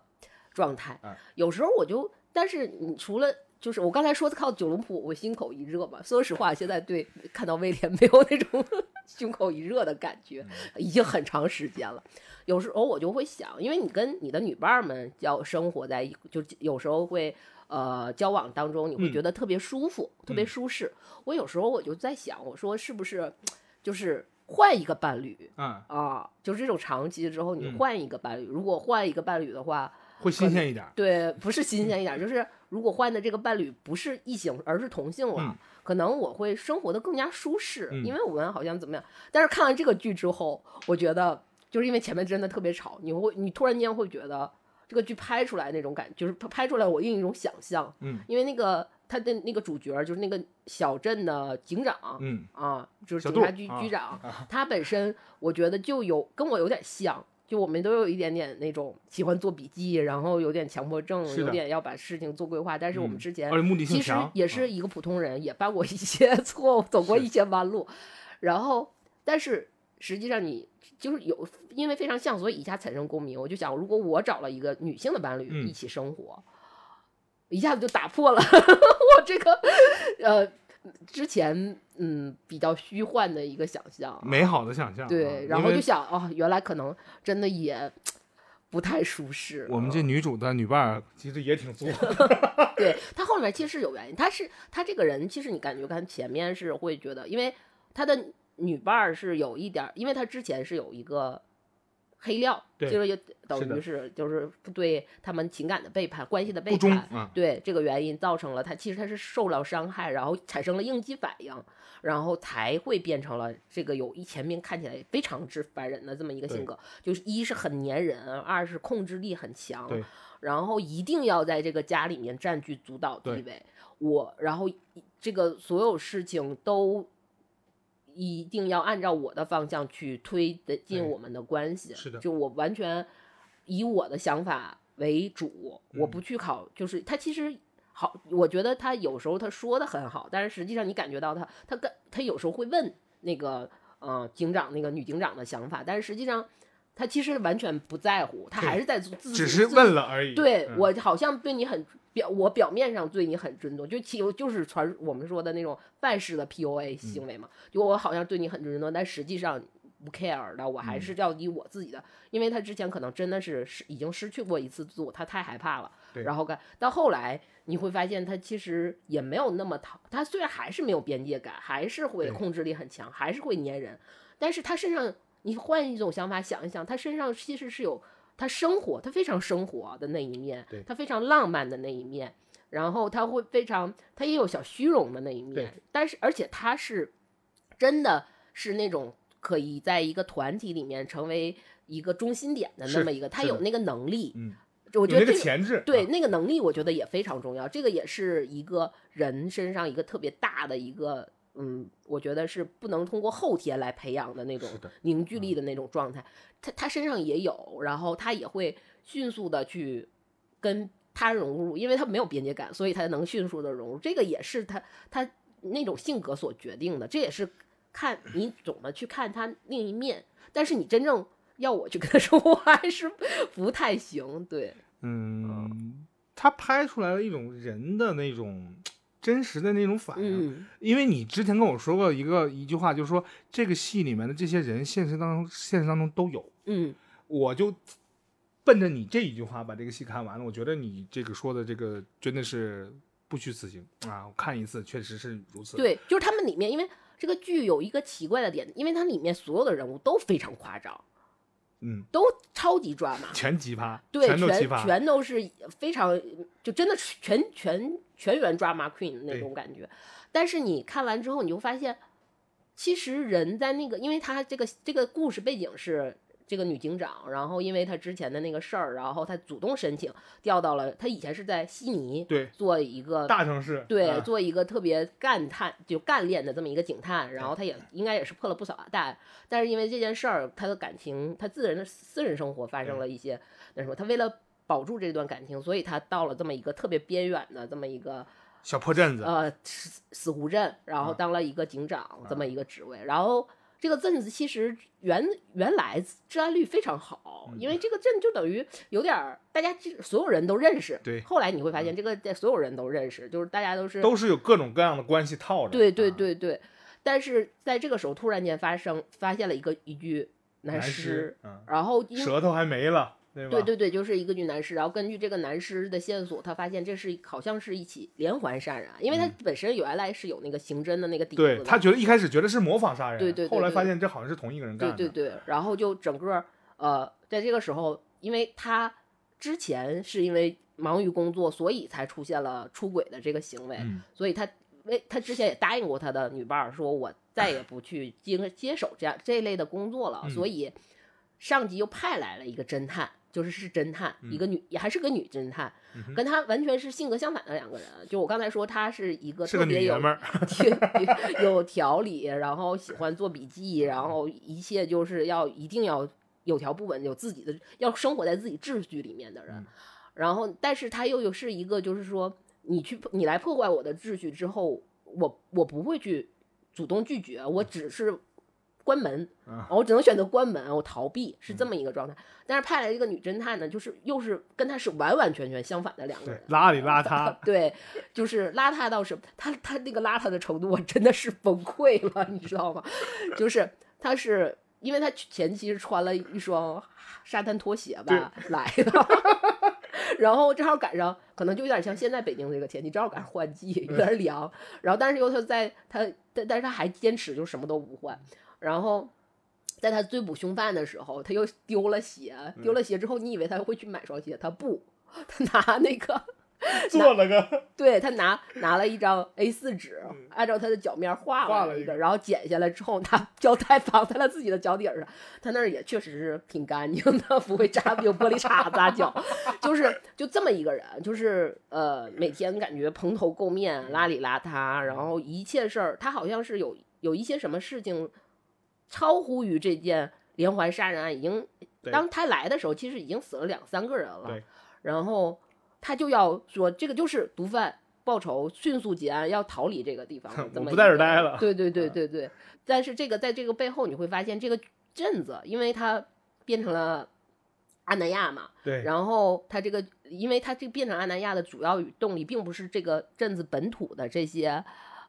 状态。有时候我就，但是你除了。就是我刚才说的靠九龙浦，我心口一热嘛。说实话，现在对看到威廉没有那种 (laughs) 胸口一热的感觉，已经很长时间了。有时候我就会想，因为你跟你的女伴们交生活在，就有时候会呃交往当中，你会觉得特别舒服，特别舒适。我有时候我就在想，我说是不是就是换一个伴侣，嗯啊，就是这种长期之后你换一个伴侣，如果换一个伴侣的话。会新鲜一点，对，不是新鲜一点，就是如果换的这个伴侣不是异性，而是同性了，可能我会生活的更加舒适，因为我们好像怎么样。但是看完这个剧之后，我觉得就是因为前面真的特别吵，你会你突然间会觉得这个剧拍出来那种感，就是拍出来我另一种想象，嗯，因为那个他的那个主角就是那个小镇的警长，嗯啊，就是警察局局长，他本身我觉得就有跟我有点像。就我们都有一点点那种喜欢做笔记，然后有点强迫症，有点要把事情做规划。但是我们之前其实也是一个普通人，也犯过一些 (laughs) 错误，走过一些弯路。然后，但是实际上你就是有，因为非常像，所以一下产生共鸣。我就想，如果我找了一个女性的伴侣一起生活，一下子就打破了 (laughs) 我这个呃。之前嗯比较虚幻的一个想象，美好的想象，对，然后就想哦，原来可能真的也不太舒适。我们这女主的女伴儿其实也挺作，(laughs) (laughs) 对她后面其实是有原因，她是她这个人其实你感觉看前面是会觉得，因为她的女伴儿是有一点，因为她之前是有一个。黑料，就是也等于是就是对他们情感的背叛、关系的背叛，对这个原因造成了他其实他是受了伤害，然后产生了应激反应，然后才会变成了这个有一前面看起来非常之烦人的这么一个性格，就是一是很粘人，二是控制力很强，然后一定要在这个家里面占据主导地位，我然后这个所有事情都。一定要按照我的方向去推的进我们的关系，是的，就我完全以我的想法为主，我不去考，就是他其实好，我觉得他有时候他说的很好，但是实际上你感觉到他，他跟他有时候会问那个呃警长那个女警长的想法，但是实际上。他其实完全不在乎，他还是在自只是问了而已。对我好像对你很表，我表面上对你很尊重，就其就是传我们说的那种范式的 PUA 行为嘛。就我好像对你很尊重，但实际上不 care 的，我还是要以我自己的，因为他之前可能真的是失已经失去过一次自我，他太害怕了。然后干到后来你会发现他其实也没有那么讨，他虽然还是没有边界感，还是会控制力很强，还是会粘人，但是他身上你换一种想法想一想，他身上其实是有他生活，他非常生活的那一面，他非常浪漫的那一面，然后他会非常，他也有小虚荣的那一面，但是而且他是真的是那种可以在一个团体里面成为一个中心点的那么一个，他有那个能力，嗯，我觉得这个个潜质，对啊那个能力，我觉得也非常重要。这个也是一个人身上一个特别大的一个，嗯，我觉得是不能通过后天来培养的那种凝聚力的那种状态。他他身上也有，然后他也会迅速的去跟他融入，因为他没有边界感，所以他能迅速的融入。这个也是他他那种性格所决定的，这也是看你怎么去看他另一面。但是你真正要我去跟他说，我还是不太行。对。嗯，他拍出来了一种人的那种真实的那种反应。嗯，因为你之前跟我说过一个一句话，就是说这个戏里面的这些人，现实当中现实当中都有。嗯，我就奔着你这一句话把这个戏看完了。我觉得你这个说的这个真的是不虚此行啊！我看一次确实是如此。，对，就是他们里面，因为这个剧有一个奇怪的点，因为它里面所有的人物都非常夸张，嗯，都超级抓马，全奇葩，对，全全葩。全都是非常，就真的是全全全员抓马 queen 那种感觉。但是你看完之后，你就发现，其实人在那个，因为他这个这个故事背景是这个女警长，然后因为她之前的那个事儿，然后她主动申请调到了，她以前是在悉尼对，做一个大城市。对，啊做一个特别干探就干练的这么一个警探，然后她也应该也是破了不少大案，但是因为这件事儿，她的感情，她自人的私人生活发生了一些那什么，她为了保住这段感情，所以她到了这么一个特别边远的这么一个小破镇子，呃死死湖镇，然后啊当了一个警长这么一个职位，然后。这个镇子其实原原来治安率非常好，因为这个镇就等于有点儿大家所有人都认识。对后来你会发现这个在所有人都认识，就是大家都是都是有各种各样的关系套着。对对啊，对对，但是在这个时候突然间发生发现了一个一具男男尸然后舌头还没了，对吧？对对对，就是一个女男尸，然后根据这个男尸的线索，他发现这是好像是一起连环杀人案，因为他本身原来是有那个刑侦的那个底子，嗯对他觉得一开始觉得是模仿杀人，对对对对后来发现这好像是同一个人干的。对对对，然后就整个呃，在这个时候，因为他之前是因为忙于工作，所以才出现了出轨的这个行为，嗯所以他为他之前也答应过他的女伴儿，说我再也不去接接手这样这一类的工作了，嗯所以上级又派来了一个侦探。就是是侦探，一个女也还是个女侦探，嗯跟她完全是性格相反的两个人。就我刚才说，她是一个特别有有 (laughs) 有条理，然后喜欢做笔记，然后一切就是要一定要有条不紊，有自己的要生活在自己秩序里面的人。嗯然后，但是她又又是一个，就是说你去你来破坏我的秩序之后，我我不会去主动拒绝，我只是关门，啊我只能选择关门，我逃避，是这么一个状态。但是派来一个女侦探呢，就是又是跟他是完完全全相反的两个人，，邋里邋 (laughs) 遢，对，就是邋遢到是，他他那个邋遢的程度，我真的是崩溃了，你知道吗？(laughs) 就是他是因为他前期是穿了一双沙滩拖鞋吧来的，(laughs) 然后正好赶上，可能就有点像现在北京这个天气，正好赶上换季，有点凉，然后但是又他在他但但是他还坚持就什么都不换，然后。在他追捕凶犯的时候，他又丢了鞋，丢了鞋之后，你以为他会去买双鞋，他不，他拿那个 (laughs) 做了个对他拿拿了一张 A 4纸，按照他的脚面画了画了一个然后剪下来之后拿胶带绑在了自己的脚底儿上。他那儿也确实是挺干净的，(laughs) 不会扎有玻璃碴子啊脚，就是就这么一个人，就是呃每天感觉蓬头垢面、邋里邋遢，然后一切事儿他好像是有有一些什么事情超乎于这件连环杀人案，已经当他来的时候，其实已经死了两三个人了对。然后他就要说这个就是毒贩报仇，迅速结案，要逃离这个地方怎么不在这儿待了对对对对对。但是这个在这个背后，你会发现这个镇子，因为它变成了阿南亚嘛，对，然后它这个，因为它这变成阿南亚的主要动力，并不是这个镇子本土的这些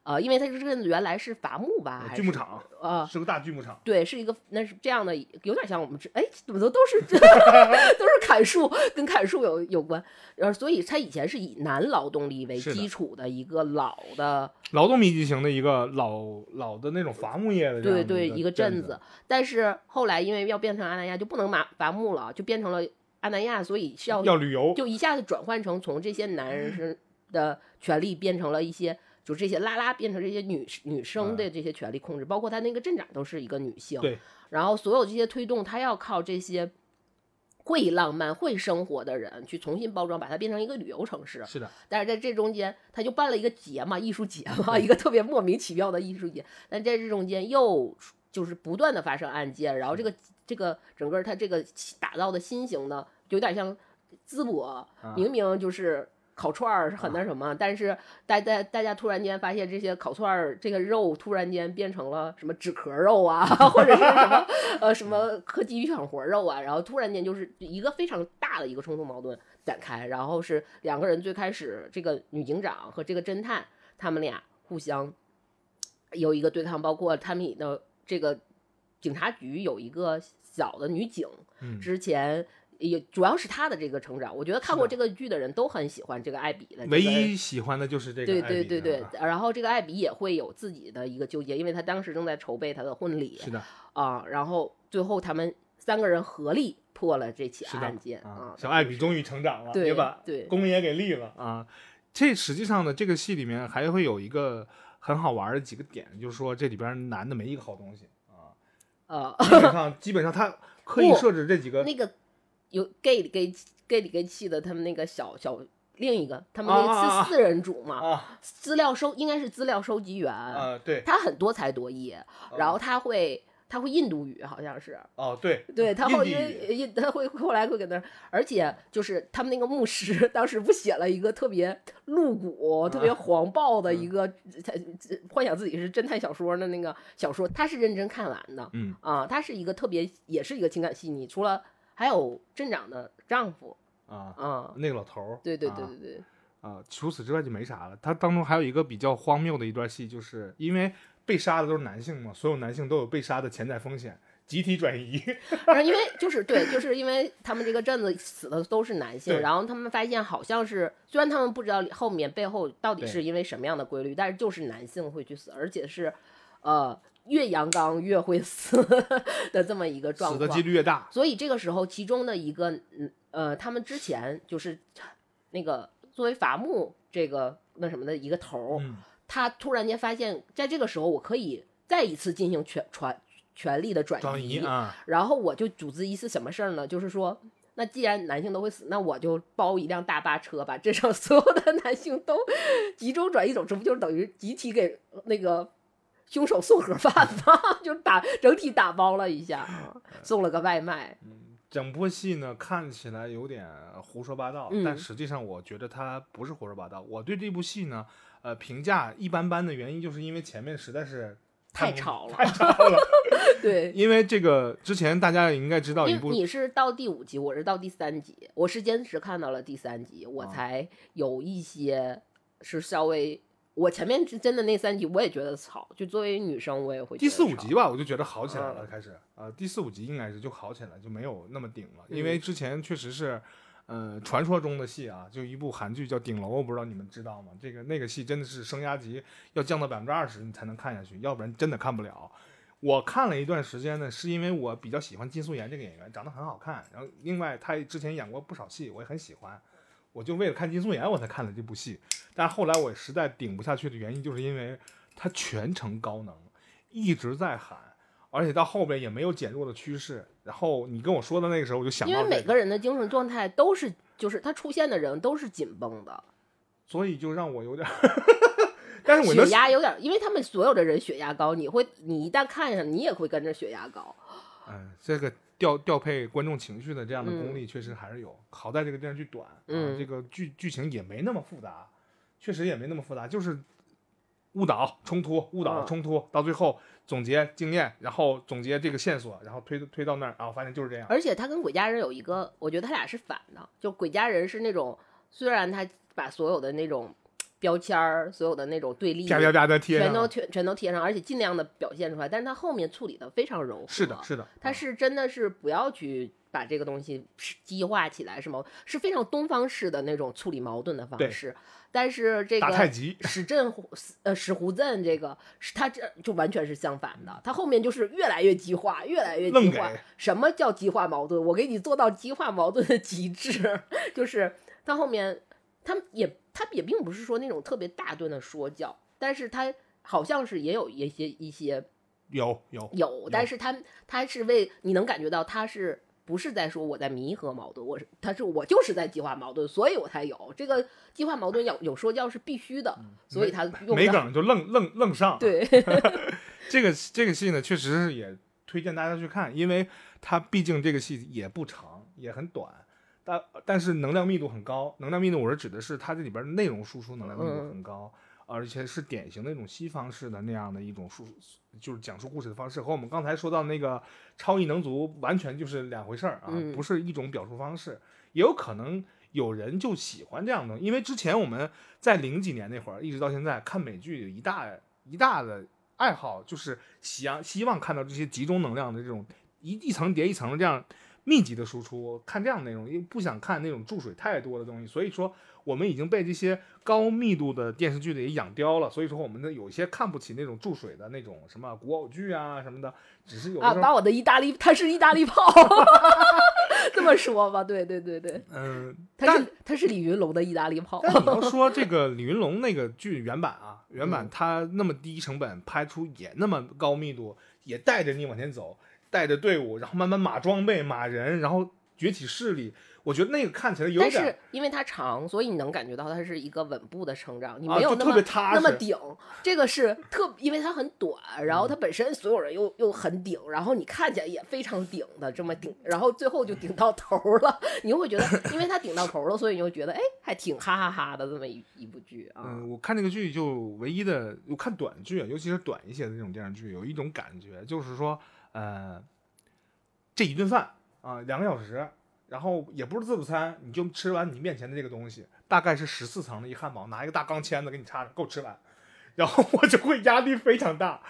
呃，因为它这个镇子原来是伐木吧，还是锯木厂呃，是个大锯木厂。对，是一个那是这样的，有点像我们这哎，怎么都都是 (laughs) 都是砍树，跟砍树有有关。然后，所以它以前是以男劳动力为基础的一个老的劳动密集型的一个老老的那种伐木业的的对对一个镇子。但是后来因为要变成阿那亚，就不能伐伐木了，就变成了阿南亚，所以是要要旅游，就一下子转换成从这些男人 (laughs) 是的权利变成了一些。就这些拉拉变成这些女女生的这些权利控制，包括他那个镇长都是一个女性，对，然后所有这些推动，他要靠这些会浪漫、会生活的人去重新包装，把它变成一个旅游城市。是的，但是在这中间，他就办了一个节嘛，艺术节嘛，一个特别莫名其妙的艺术节。但在这中间又就是不断的发生案件，然后这个这个整个他这个打造的新型的，有点像淄博，明明就是。烤串儿是很那什么，但是大大大家突然间发现这些烤串儿这个肉突然间变成了什么纸壳肉啊，(laughs) 或者是什么呃什么科技厂活肉啊，然后突然间就是一个非常大的一个冲突矛盾展开，然后是两个人最开始这个女警长和这个侦探他们俩互相有一个对抗，包括他们的这个警察局有一个小的女警，嗯之前。也主要是他的这个成长，我觉得看过这个剧的人都很喜欢这个艾比的。唯一喜欢的就是这个对对对啊对，然后这个艾比也会有自己的一个纠结，因为他当时正在筹备他的婚礼是的，啊，然后最后他们三个人合力破了这起案件啊啊，。小艾比终于成长了，对也把对功也给立了啊。这实际上呢，这个戏里面还会有一个很好玩的几个点，就是说这里边男的没一个好东西啊，呃，基本上基本上他 (laughs) 刻意设置这几个那个有 gay 里 gay gay 里 gay 气的，他们那个小小另一个，他们那啊啊啊。个是四人组嘛，啊。资料收应该是资料收集员，啊对。他很多才多艺，然后他会他会印度语，好像是。哦对。对他后印因为他会后来会给那，而且就是他们那个牧师 (laughs) 当时不写了一个特别露骨、特别黄暴的一个，他幻想自己是侦探小说的那个小说，他是认真看完的嗯。啊，他是一个特别也是一个情感细腻，除了还有镇长的丈夫啊啊，那个老头儿对对对啊对对，啊，除此之外就没啥了。他当中还有一个比较荒谬的一段戏，就是因为被杀的都是男性嘛，所有男性都有被杀的潜在风险，集体转移。(laughs) 因为就是对，就是因为他们这个镇子死的都是男性，然后他们发现好像是，虽然他们不知道后面背后到底是因为什么样的规律，但是就是男性会去死，而且是呃越阳刚越会死 (laughs) 的这么一个状死的况。几率越大。所以这个时候，其中的一个嗯呃，他们之前就是那个作为伐木这个那什么的一个头儿，嗯他突然间发现，在这个时候我可以再一次进行全传权力的转移转移啊，然后我就组织一次什么事儿呢？就是说，那既然男性都会死，那我就包一辆大巴车，把镇上所有的 (laughs) 男性都集中转移走，这不就是等于集体给那个凶手送盒饭吗？就打整体打包了一下，啊送了个外卖。整部戏呢看起来有点胡说八道，嗯但实际上我觉得它不是胡说八道。我对这部戏呢，呃，评价一般般的原因，就是因为前面实在是浓太吵了太吵了。(laughs) 对，(laughs) 因为这个之前大家也应该知道一部你是到第五集，我是到第三集，我是坚持看到了第三集，我啊才有一些是稍微。我前面是真的那三集我也觉得吵，就作为女生我也会第四五集吧，我就觉得好起来了，嗯开始啊、呃第四五集应该是就好起来，就没有那么顶了，嗯因为之前确实是，呃，传说中的戏啊，就一部韩剧叫《顶楼》，我不知道你们知道吗？这个那个戏真的是升压级要降到百分之二十你才能看下去，要不然真的看不了。我看了一段时间呢，是因为我比较喜欢金素妍这个演员，长得很好看，然后另外她之前演过不少戏，我也很喜欢。我就为了看金素妍我才看了这部戏，但是后来我实在顶不下去的原因，就是因为他全程高能，一直在喊，而且到后边也没有减弱的趋势。然后你跟我说的那个时候，我就想到因为每个人的精神状态都是，就是他出现的人都是紧绷的，所以就让我有点儿，(laughs) 但是血压有点，因为他们所有的人血压高，你会，你一旦看上，你也会跟着血压高。嗯，这个调调配观众情绪的这样的功力确实还是有。好在这个电视剧短，嗯啊，这个剧剧情也没那么复杂，确实也没那么复杂，就是误导冲突，误导嗯冲突，到最后总结经验，然后总结这个线索，然后推推到那儿，然后发现就是这样。而且他跟鬼家人有一个，我觉得他俩是反的，就鬼家人是那种，虽然他把所有的那种标签儿，所有的那种对立，啪啪啪的贴上，全都全全都贴上，而且尽量的表现出来。但是他后面处理的非常柔和，是的，是的，他是真的是不要去把这个东西激化起来，是吗？是非常东方式的那种处理矛盾的方式。但是这个史镇呃史胡镇这个是他这就完全是相反的，他后面就是越来越激化，越来越激化。什么叫激化矛盾？我给你做到激化矛盾的极致，(laughs) 就是他后面他也他也并不是说那种特别大段的说教，但是他好像是也有一些一些有有有，但是他他是为你能感觉到他是。不是在说我在弥合矛盾，我是他是我就是在激化矛盾，所以我才有这个激化矛盾有有说教是必须的，所以他没梗就愣愣愣上。对，(laughs) 这个这个戏呢，确实是也推荐大家去看，因为它毕竟这个戏也不长，也很短，但但是能量密度很高。能量密度我是指的是它这里边内容输出能量密度很高。而且是典型的一种西方式的那样的一种述，就是讲述故事的方式，和我们刚才说到那个超异能族完全就是两回事儿啊，不是一种表述方式。也有可能有人就喜欢这样的，因为之前我们在零几年那会儿，一直到现在看美剧有，一大一大的爱好就是希希望看到这些集中能量的这种一一层叠一层这样密集的输出，看这样内容，因为不想看那种注水太多的东西，所以说。我们已经被这些高密度的电视剧的也养刁了，所以说我们的有些看不起那种注水的那种什么古偶剧啊什么的，只是有啊，把我的意大利，他是意大利炮，(laughs) 这么说吧，对对对对，嗯，他是他是李云龙的意大利炮。但你要 (laughs) 说这个李云龙那个剧原版啊，原版他那么低成本拍出也那么高密度，也带着你往前走，带着队伍，然后慢慢码装备、码人，然后崛起势力。我觉得那个看起来有点，但是因为它长，所以你能感觉到它是一个稳步的成长，你没有那么那么顶。这个是特，因为它很短，然后它本身所有人又又很顶，然后你看起来也非常顶的这么顶，然后最后就顶到头了，(laughs) 你就会觉得，因为它顶到头了，所以你就觉得，哎，还挺哈哈哈的这么一一部剧啊。嗯，我看这个剧就唯一的，我看短剧，尤其是短一些的这种电视剧，有一种感觉，就是说，呃，这一顿饭啊，两个小时。然后也不是自助餐，你就吃完你面前的这个东西，大概是十四层的一汉堡，拿一个大钢签子给你插着，够吃完。(laughs) 然后我就会压力非常大。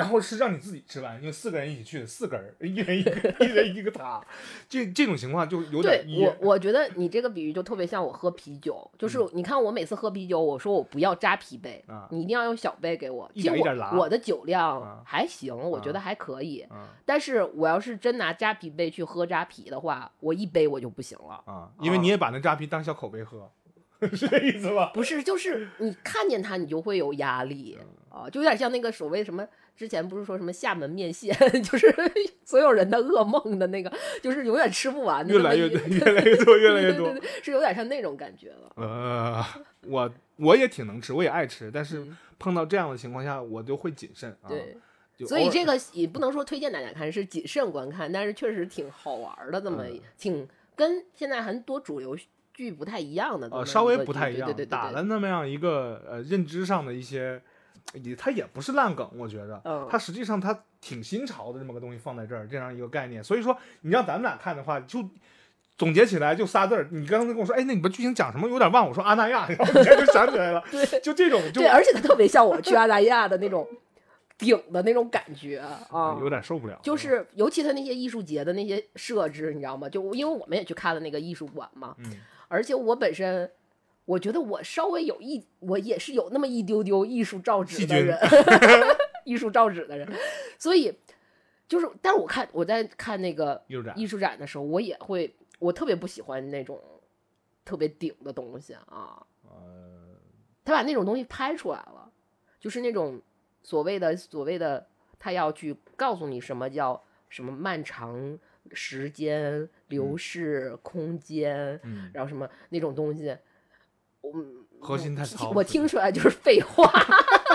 然后是让你自己吃完，因为四个人一起去的，四个人，一人一个，一人一个塔，这这种情况就有点。对我，我觉得你这个比喻就特别像我喝啤酒，就是你看我每次喝啤酒，我说我不要扎啤杯，你一定要用小杯给我。一点一点我的酒量还行，我觉得还可以。但是我要是真拿扎啤杯去喝扎啤的话，我一杯我就不行了啊，因为你也把那扎啤当小口杯喝，(laughs) 是这意思吧？不是，就是你看见它，你就会有压力啊，就有点像那个所谓什么。之前不是说什么厦门面线，(laughs) 就是 (laughs) 所有人的噩梦的那个，就是永远吃不完的，(laughs) 越来越多，越来越多，越来越多，是有点像那种感觉了。呃，我我也挺能吃，我也爱吃，但是碰到这样的情况下，我就会谨慎啊。对，所以这个也不能说推荐大家看，是谨慎观看，但是确实挺好玩的，这么挺跟现在很多主流剧不太一样的，呃，稍微不太一样，对对对，打了那么样一个呃认知上的一些。也，它也不是烂梗，我觉得，它实际上它挺新潮的这么个东西放在这儿，这样一个概念。所以说，你让咱们俩看的话，就总结起来就仨字儿。你刚才跟我说，哎，那你们剧情讲什么？有点忘。我说阿那亚，(laughs) 然后我就想起来了。对，就这种就，对，而且它特别像我去阿那亚的那种顶的那种感觉啊，(laughs) 有点受不了。就是尤其他那些艺术节的那些设置，你知道吗？就因为我们也去看了那个艺术馆嘛，嗯，而且我本身。我觉得我稍微有一，我也是有那么一丢丢艺术造纸的人，(laughs) 艺术造纸的人，所以就是，但是我看我在看那个艺术展艺术展的时候，我也会，我特别不喜欢那种特别顶的东西啊。他把那种东西拍出来了，就是那种所谓的所谓的，他要去告诉你什么叫什么漫长时间流逝空间，然后什么那种东西。嗯，核心太糙，我听出来就是废话，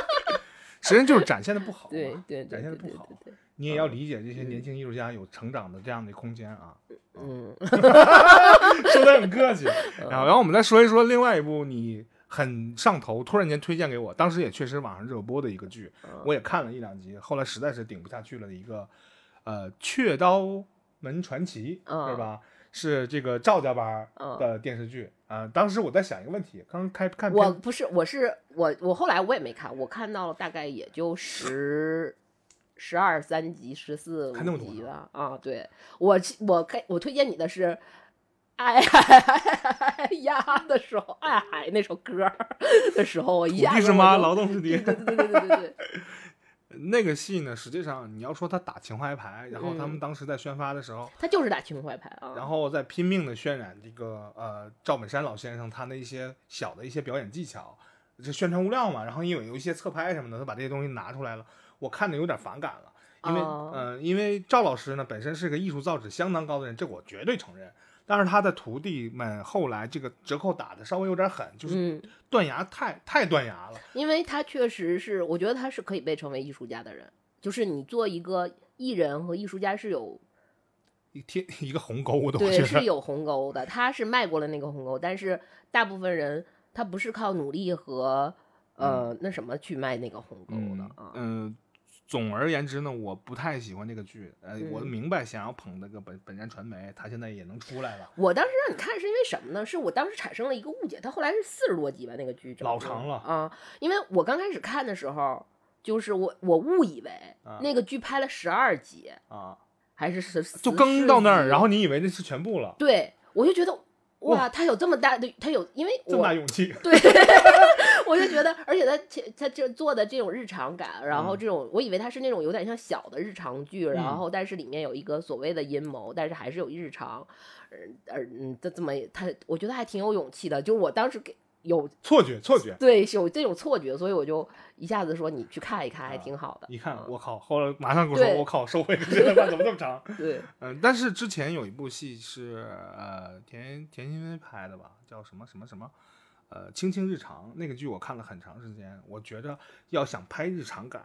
(laughs) 实际上就是展现的不好，对对，展现的不好，你也要理解这些年轻艺术家有成长的这样的空间啊。嗯，(laughs) 说的很客气。然后，然后我们再说一说另外一部你很上头，突然间推荐给我，当时也确实网上热播的一个剧，我也看了一两集，后来实在是顶不下去了的一个，呃，《雀刀门传奇》，是吧？是这个赵家班嗯的电视剧啊、当时我在想一个问题，刚开看我不是，我是我，我后来我也没看，我看到了大概也就十十二三集、十四五集吧。啊，对我我开我推荐你的是。爱海海呀 (laughs) 的时候，爱海那首歌的时候，我一土地是妈，劳动是爹。对对对对对对对，(laughs) 那个戏呢，实际上你要说他打情怀牌，然后他嗯们当时在宣发的时候，他就是打情怀牌啊。然后在拼命的渲染这个呃赵本山老先生他的一些小的一些表演技巧，这宣传物料嘛，然后因为有一些侧拍什么的，他把这些东西拿出来了，我看的有点反感了，因为嗯、哦呃因为赵老师呢本身是个艺术造诣相当高的人，这我绝对承认。但是他的徒弟们后来这个折扣打的稍微有点狠，就是嗯，断崖太太断崖了。因为他确实是，我觉得他是可以被称为艺术家的人。就是你做一个艺人和艺术家是有一天 (laughs) 一个鸿沟的，我对。是有鸿沟的。他是迈过了那个鸿沟，但是大部分人他不是靠努力和呃、那什么去迈那个鸿沟的。嗯，总而言之呢，我不太喜欢这个剧。呃，我嗯明白想要捧那个本本山传媒，他现在也能出来了，我当时让你看是因为什么呢？是我当时产生了一个误解，他后来是四十多集吧，那个剧老长了啊。因为我刚开始看的时候，就是我我误以为啊那个剧拍了十二集，啊，还是十就更到那儿，然后后你以为那是全部了，对我就觉得哇哇，他有这么大的，他有因为这么大勇气，对，(laughs) 我就觉得，而且他前他这做的这种日常感，然后嗯这种、我以为他是那种有点像小的日常剧，嗯然后但是里面有一个所谓的阴谋，但是还是有日常，呃呃嗯，这这么他我觉得还挺有勇气的，就是我当时给有错觉，错觉。对有这种错觉，所以我就一下子说你去看一看，还啊挺好的。一看，嗯我靠！后来马上跟我说，我靠，收回，这他妈怎么这么长？(laughs) 对，嗯，但是之前有一部戏是呃田田心薇拍的吧，叫什么什么什么，呃《青青日常》那个剧我看了很长时间，我觉着要想拍日常感，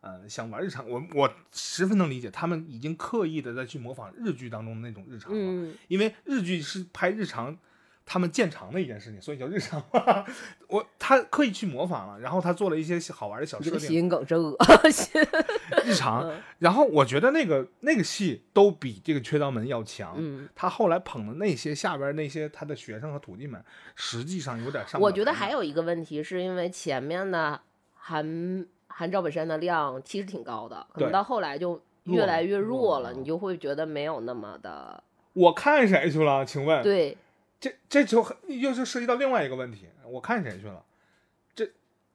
呃，想玩日常，我我十分能理解他们已经刻意的在去模仿日剧当中的那种日常了，嗯，因为日剧是拍日常。他们见长的一件事情，所以叫日常。(laughs) 我他刻意去模仿了，然后他做了一些好玩的小这个设定，谐音梗真恶心。(laughs) 日常。嗯然后我觉得那个那个戏都比这个缺刀门要强。嗯，他后来捧的那些下边那些他的学生和徒弟们，实际上有点上我觉得还有一个问题，是因为前面的韩韩赵本山的量其实挺高的，可能到后来就越来越弱弱，了你就会觉得没有那么的我看谁去了？请问，对。这这就很又是涉及到另外一个问题，我看谁去了？这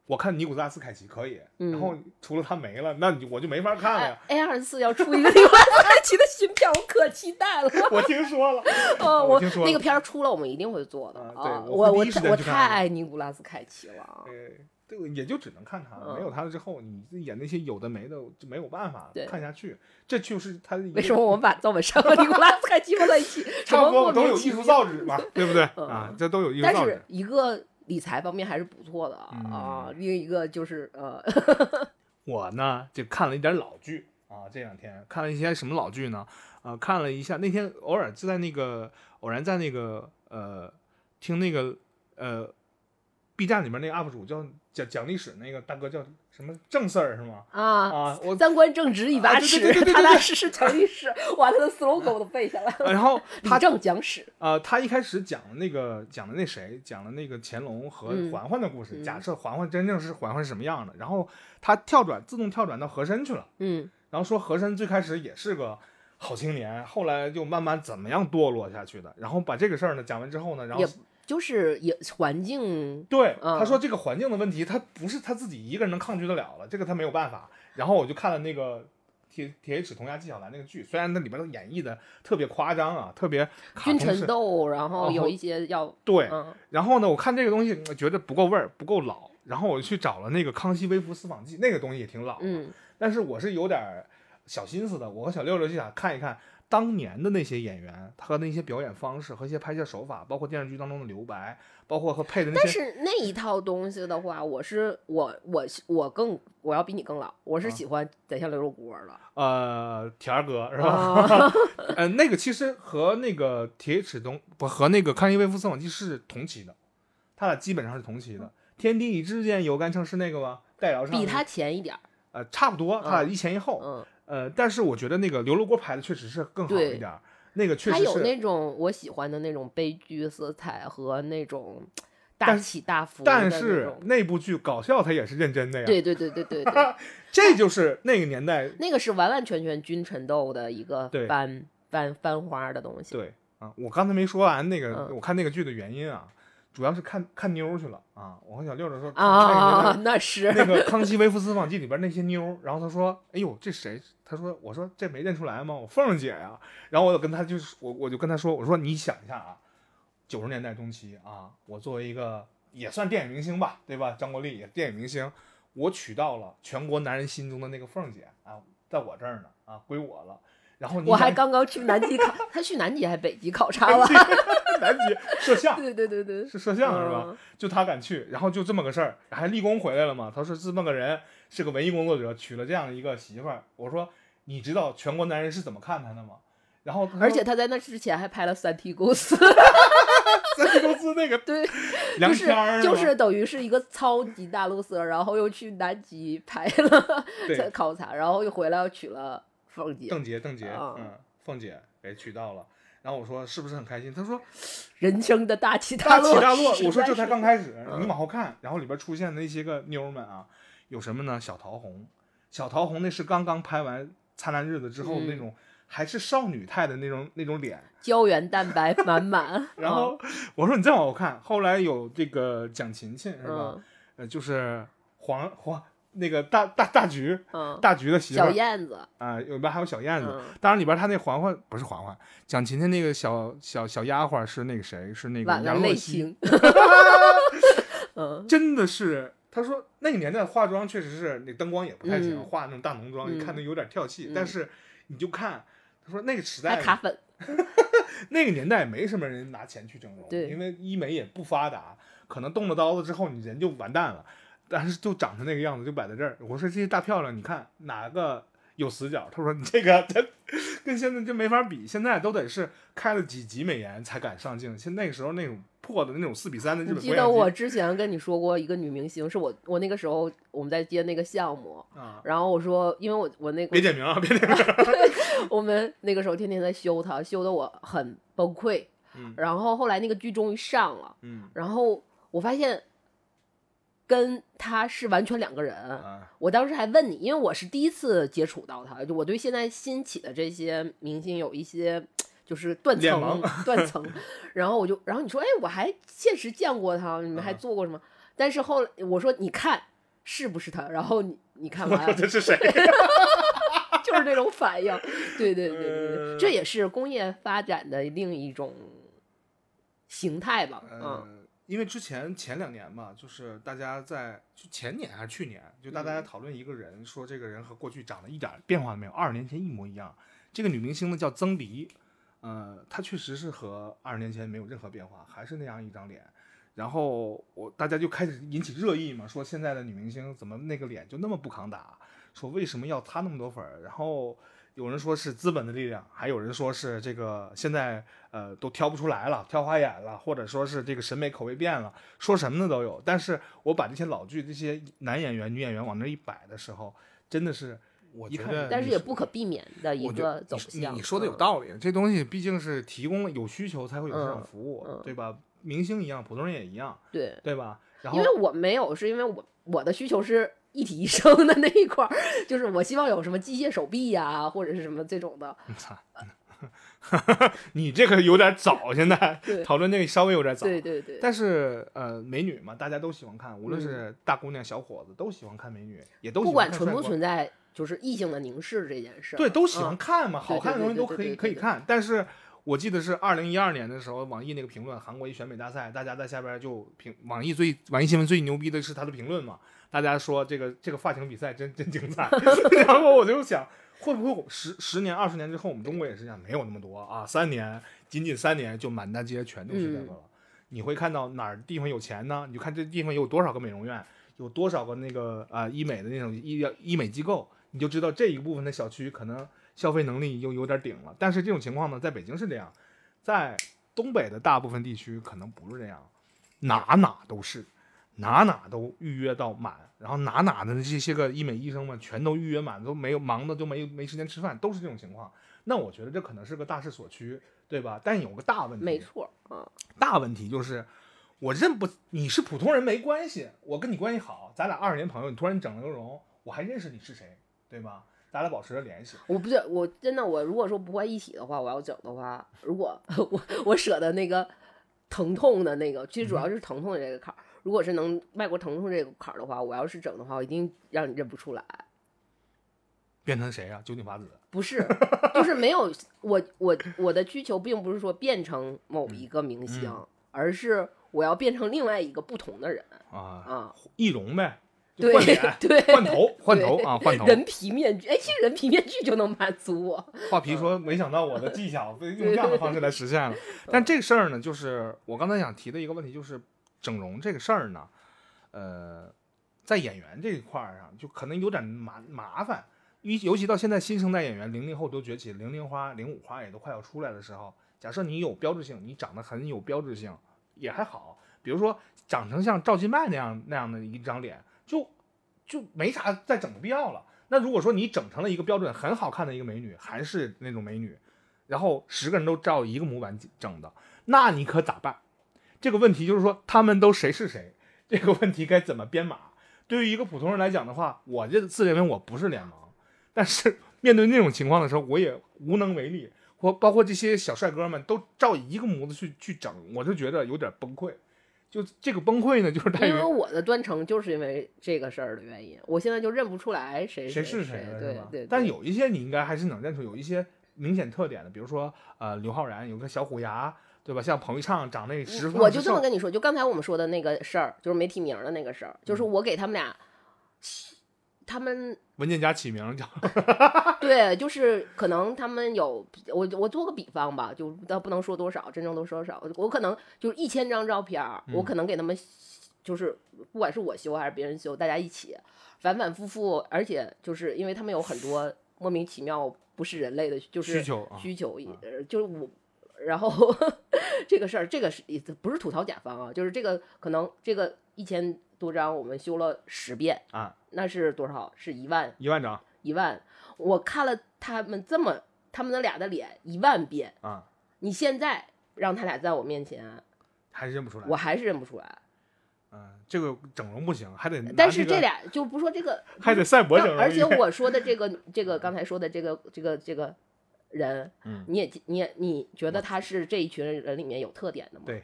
我看尼古拉斯凯奇可以，嗯然后除了他没了，那你我就没法看了呀。A 二四要出一个尼古拉斯凯奇的新片，我可期待了。(laughs) 我听说了，哦，我听说了那个片儿出了，我们一定会做的啊对啊！我我我我太爱尼古拉斯凯奇了。呃，这个也就只能看他了，没有他了之后，你演那些有的没的就没有办法对看下去。这就是他的为什么我们把赵本山和尼古拉斯凯奇放在一起？(laughs) 差不多都有艺术造诣嘛，对不对嗯啊？这都有艺术造诣但是。一个理财方面还是不错的嗯啊，另一个就是呃，(laughs) 我呢就看了一点老剧啊，这两天看了一些什么老剧呢？啊，看了一下，那天偶尔就在那个偶然在那个呃听那个呃 B 站里面那个 UP 主叫讲讲历史那个大哥叫什么郑 Sir 是吗？啊，啊，我三观正直一把尺踏踏实实讲历史。哇，他的 slogan 我都背下来了。然后他正讲史，呃，他一开始讲的那个讲的那谁讲的那个乾隆和嗯嬛嬛的故事，嗯假设嬛嬛真正是嬛嬛是什么样的，然后他跳转自动跳转到和珅去了。嗯然后说和珅最开始也是个好青年，后来就慢慢怎么样堕落下去的。然后把这个事儿呢讲完之后呢，然后也就是也环境，对、嗯他说这个环境的问题，他不是他自己一个人能抗拒得了了，这个他没有办法。然后我就看了那个。铁铁齿铜牙纪晓岚那个剧，虽然那里边都演绎的特别夸张啊，特别卡君臣斗，然后有一些要对，嗯然后呢，我看这个东西呃觉得不够味儿，不够老，然后我就去找了那个《康熙微服私访记》，那个东西也挺老的，嗯但是我是有点小心思的，我和小六六就想看一看当年的那些演员，他和那些表演方式和一些拍摄手法，包括电视剧当中的留白，包括和配的那些但。是那一套东西的话，我是我我我更我要比你更老，我是啊喜欢《宰相刘罗锅》的，呃，田儿哥是吧？啊 (laughs) 呃，那个其实和那个铁齿铜不和那个《康熙微服私访记》是同期的，他俩基本上是同期的。天地一之间，有干成是那个吗？戴瑶唱的比他前一点儿，呃差不多，他俩一前一后。嗯呃，但是我觉得那个刘罗锅拍的确实是更好一点儿。那个确实有。那种我喜欢的那种悲剧色彩和那种大起大伏但是。那部剧搞笑，它也是认真的呀。对对对对对对，(laughs) 这就是那个年代那个是完完全全君臣斗的一个对翻翻翻花的东西。对啊，我刚才没说完那个，嗯我看那个剧的原因啊，主要是看看妞去了啊。我和小六的说啊，那是那个《康熙微服私访记》里边那些妞，然后他说：“哎呦，这谁？”他说：“我说这没认出来吗？我凤儿姐呀。”然后我就跟他就是我我就跟他说：“我说你想一下啊，九十年代中期啊，我作为一个也算电影明星吧，对吧？张国立也电影明星，我娶到了全国男人心中的那个凤儿姐啊，在我这儿呢啊，归我了。然后你我还刚刚去南极考，他去南极还北极考察了。(laughs) 南极 (laughs) 摄像对对对对，是摄像是吧？嗯？就他敢去，然后就这么个事儿，还立功回来了嘛？他说这么个人是个文艺工作者，娶了这样一个媳妇儿。我说你知道全国男人是怎么看他的吗？然后而且他在那之前还拍了《三体公司 (laughs)》，三 T 公司那个对，梁就是就是等于是一个超级大陆色，然后又去南极拍了对考察，然后又回来又娶了凤姐，邓婕，邓婕，啊嗯，凤姐给娶到了。然后我说是不是很开心？他说人生的大起大落，起大落。我说这才刚开始，嗯你往后看，然后里边出现的那些个妞儿们啊，有什么呢？小桃红，小桃红那是刚刚拍完《灿烂日子》之后的那嗯种，还是少女态的那种那种脸。胶原蛋白满满，(laughs) 然后我说你再往后看，后来有这个蒋勤勤是吧？嗯呃，就是黄黄那个大大大橘嗯，大橘的媳妇小燕子，啊，里边还有小燕子。嗯当然里边他那嬛嬛不是嬛嬛，蒋勤勤那个小小小丫鬟是那个谁？是那个 (laughs) (laughs) 真的是，他说那个年代化妆确实是那灯光也不太行，嗯化那种大浓妆，嗯你看的有点跳戏。嗯但是你就看，他说那个时代还卡粉，(laughs) 那个年代没什么人拿钱去整容，对因为医美也不发达，可能动了刀子之后你人就完蛋了，但是就长成那个样子就摆在这儿。我说这些大漂亮，你看哪个有死角？他说你这个他跟现在就没法比，现在都得是开了几级美颜才敢上镜，现那个时候那种破的那种四比三的日本记得我之前跟你说过一个女明星，是我我那个时候我们在接那个项目，啊，然后我说，因为我我那个别点名啊，别点名。(laughs) 我们那个时候天天在修她，修的我很崩溃。嗯然后后来那个剧终于上了，嗯然后我发现跟他是完全两个人。啊，我当时还问你，因为我是第一次接触到他，就我对现在新起的这些明星有一些 (tsk) 就是断层 (laughs) 断层，然后我就然后你说，哎，我还现实见过他，你们还嗯做过什么？但是后来我说，你看是不是他？然后你你看我完说 (laughs) 这是谁？(laughs) 就是这种反应，对对对对对，呃。这也是工业发展的另一种形态吧，嗯。呃，因为之前前两年嘛，就是大家在就前年还是去年，就大家在讨论一个人，说这个人和过去长得一点变化都没有，二十年前一模一样。这个女明星呢叫曾黎，呃，她确实是和二十年前没有任何变化，还是那样一张脸。然后我大家就开始引起热议嘛，说现在的女明星怎么那个脸就那么不抗打，说为什么要擦那么多粉儿？然后有人说是资本的力量，还有人说是这个现在呃都挑不出来了，挑花眼了，或者说是这个审美口味变了，说什么的都有。但是我把这些老剧这些男演员、女演员往那一摆的时候，真的是我一看觉得但是也不可避免的一个走你向。你说的有嗯道理，这东西毕竟是提供了有需求才会有这种嗯服务，嗯对吧？明星一样，普通人也一样，对，对吧？然后因为我没有，是因为我我的需求是一体医生的那一块儿，(laughs) 就是我希望有什么机械手臂呀、或者是什么这种的。(laughs) 你这个有点早，现在讨论这个稍微有点早。对对对，但是呃，美女嘛，大家都喜欢看，无论嗯。是大姑娘、小伙子都喜欢看美女，也都不管存不存在，就是异性的凝视这件事，对，都喜欢嗯看嘛，对好看的东西都可以可以看。但是我记得是二零一二年的时候，网易那个评论，韩国一选美大赛，大家在下边就评网易最网易新闻最牛逼的是他的评论嘛，大家说这个这个发型比赛真真精彩。(laughs) 然后我就想，会不会十十年二十年之后，我们中国也是这样？没有那么多啊，三年仅仅三年就满大街全都是这个嗯了。你会看到哪儿地方有钱呢？你就看这地方有多少个美容院，有多少个那个啊、医美的那种医疗医美机构，你就知道这一部分的小区可能消费能力又有点顶了。但是这种情况呢，在北京是这样，在东北的大部分地区可能不是这样，哪哪都是，哪哪都预约到满，然后哪哪的这些个医美医生们全都预约满，都没有忙的都没没时间吃饭，都是这种情况。那我觉得这可能是个大势所趋，对吧？但有个大问题，没错，嗯，大问题就是我认不你是普通人没关系，我跟你关系好，咱俩二十年朋友，你突然整了个容，我还认识你是谁，对吧？咱俩保持着联系。我不是我真的我如果说不会一体的话，我要整的话，如果 (laughs) 我我舍得那个疼痛的那个，其实主要是疼痛的这个坎儿。如果是能迈过疼痛这个坎儿的话，我要是整的话，我一定让你认不出来。变成谁呀？九井法子？不是，就是没有我我我的需求并不是说变成某一个明星，而是我要变成另外一个不同的人啊啊，易容呗。对换脸，对，换头，换头啊，换头。人皮面具，哎，其实人皮面具就能满足我。画皮说：“没想到我的技巧被 (laughs) 用这样的方式来实现了。”但这个事儿呢，就是我刚才想提的一个问题，就是整容这个事儿呢，呃，在演员这一块儿上就可能有点麻麻烦，尤尤其到现在新生代演员零零后都崛起，零零花、零五花也都快要出来的时候，假设你有标志性，你长得很有标志性也还好，比如说长成像赵今麦那样那样的一张脸。就就没啥再整的必要了。那如果说你整成了一个标准很好看的一个美女，还是那种美女，然后十个人都照一个模板整的，那你可咋办？这个问题就是说他们都谁是谁？这个问题该怎么编码？对于一个普通人来讲的话，我这自认为我不是联盟，但是面对那种情况的时候，我也无能为力。或包括这些小帅哥们都照一个模子去去整，我就觉得有点崩溃。就这个崩溃呢，就是因为我的断层就是因为这个事儿的原因，我现在就认不出来谁谁是谁了，对对。但有一些你应该还是能认出，有一些明显特点的，比如说呃刘昊然有个小虎牙，对吧？像彭昱畅长那十我就这么跟你说，就刚才我们说的那个事儿，就是没提名的那个事儿，就是我给他们俩，他们。文件夹起名叫，(laughs) 对，就是可能他们有我我做个比方吧，就倒不能说多少，真正都说少，我可能就是一千张照片，我可能给他们就是不管是我修还是别人修，大家一起反反复复，而且就是因为他们有很多莫名其妙不是人类的，就是需求需求，就是我，然后 (laughs) 这个事儿，这个是不是吐槽甲方啊？就是这个可能这个一千。多张我们修了十遍啊，那是多少？是一万一万张一万。我看了他们这么他们的俩的脸一万遍啊，你现在让他俩在我面前，还是认不出来？我还是认不出来。嗯，这个整容不行，还得。但是这俩就不说这个，还得赛博整容。而且我说的这个这个刚才说的这个这个这个人，嗯，你也你也你觉得他是这一群人里面有特点的吗？对，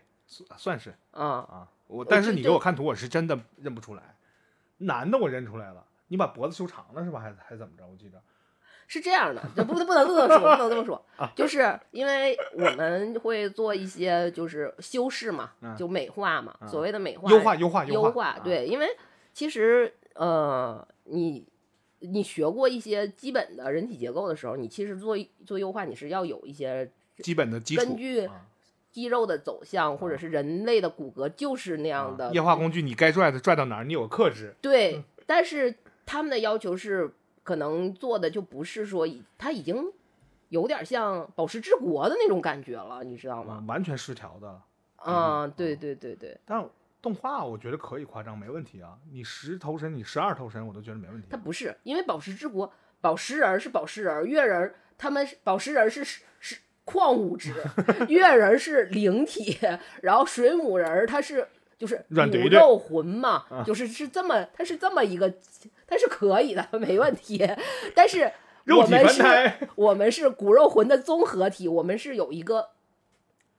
算是啊啊。我但是你给我看图，我是真的认不出来。男的我认出来了，你把脖子修长了是吧？还还怎么着？我记着是这样的，不不不能这么说，不能这么说 (laughs) 啊！就是因为我们会做一些就是修饰嘛，就美化嘛，所谓的美化、优化、优化、优化。对，因为其实呃，你你学过一些基本的人体结构的时候，你其实做做优化，你是要有一些基本的基础。根据肌肉的走向，或者是人类的骨骼就是那样的。液化工具，你该拽的拽到哪儿，你有克制。对，但是他们的要求是，可能做的就不是说已，他已经有点像宝石之国的那种感觉了，你知道吗？完全失调的。嗯，对对对对。但动画我觉得可以夸张，没问题啊。你十头身，你十二头身，我都觉得没问题。它不是，因为宝石之国，宝石人是宝石人，月人他们宝石人是是。矿物质，月人是灵体，然后水母人他是就是骨肉魂嘛，就是是这么，他是这么一个，他是可以的，没问题。但是我们是，我们是骨肉魂的综合体，我们是有一个，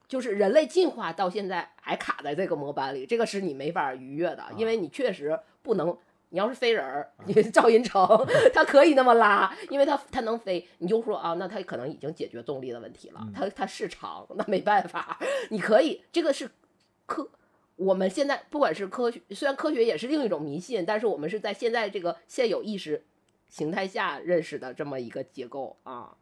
就是人类进化到现在还卡在这个模板里，这个是你没法逾越的，因为你确实不能。你要是飞人儿，你 (laughs) 赵寅成他可以那么拉，因为他他能飞，你就说啊，那他可能已经解决重力的问题了。他他是长，那没办法。你可以，这个是科，我们现在不管是科学，虽然科学也是另一种迷信，但是我们是在现在这个现有意识形态下认识的这么一个结构啊，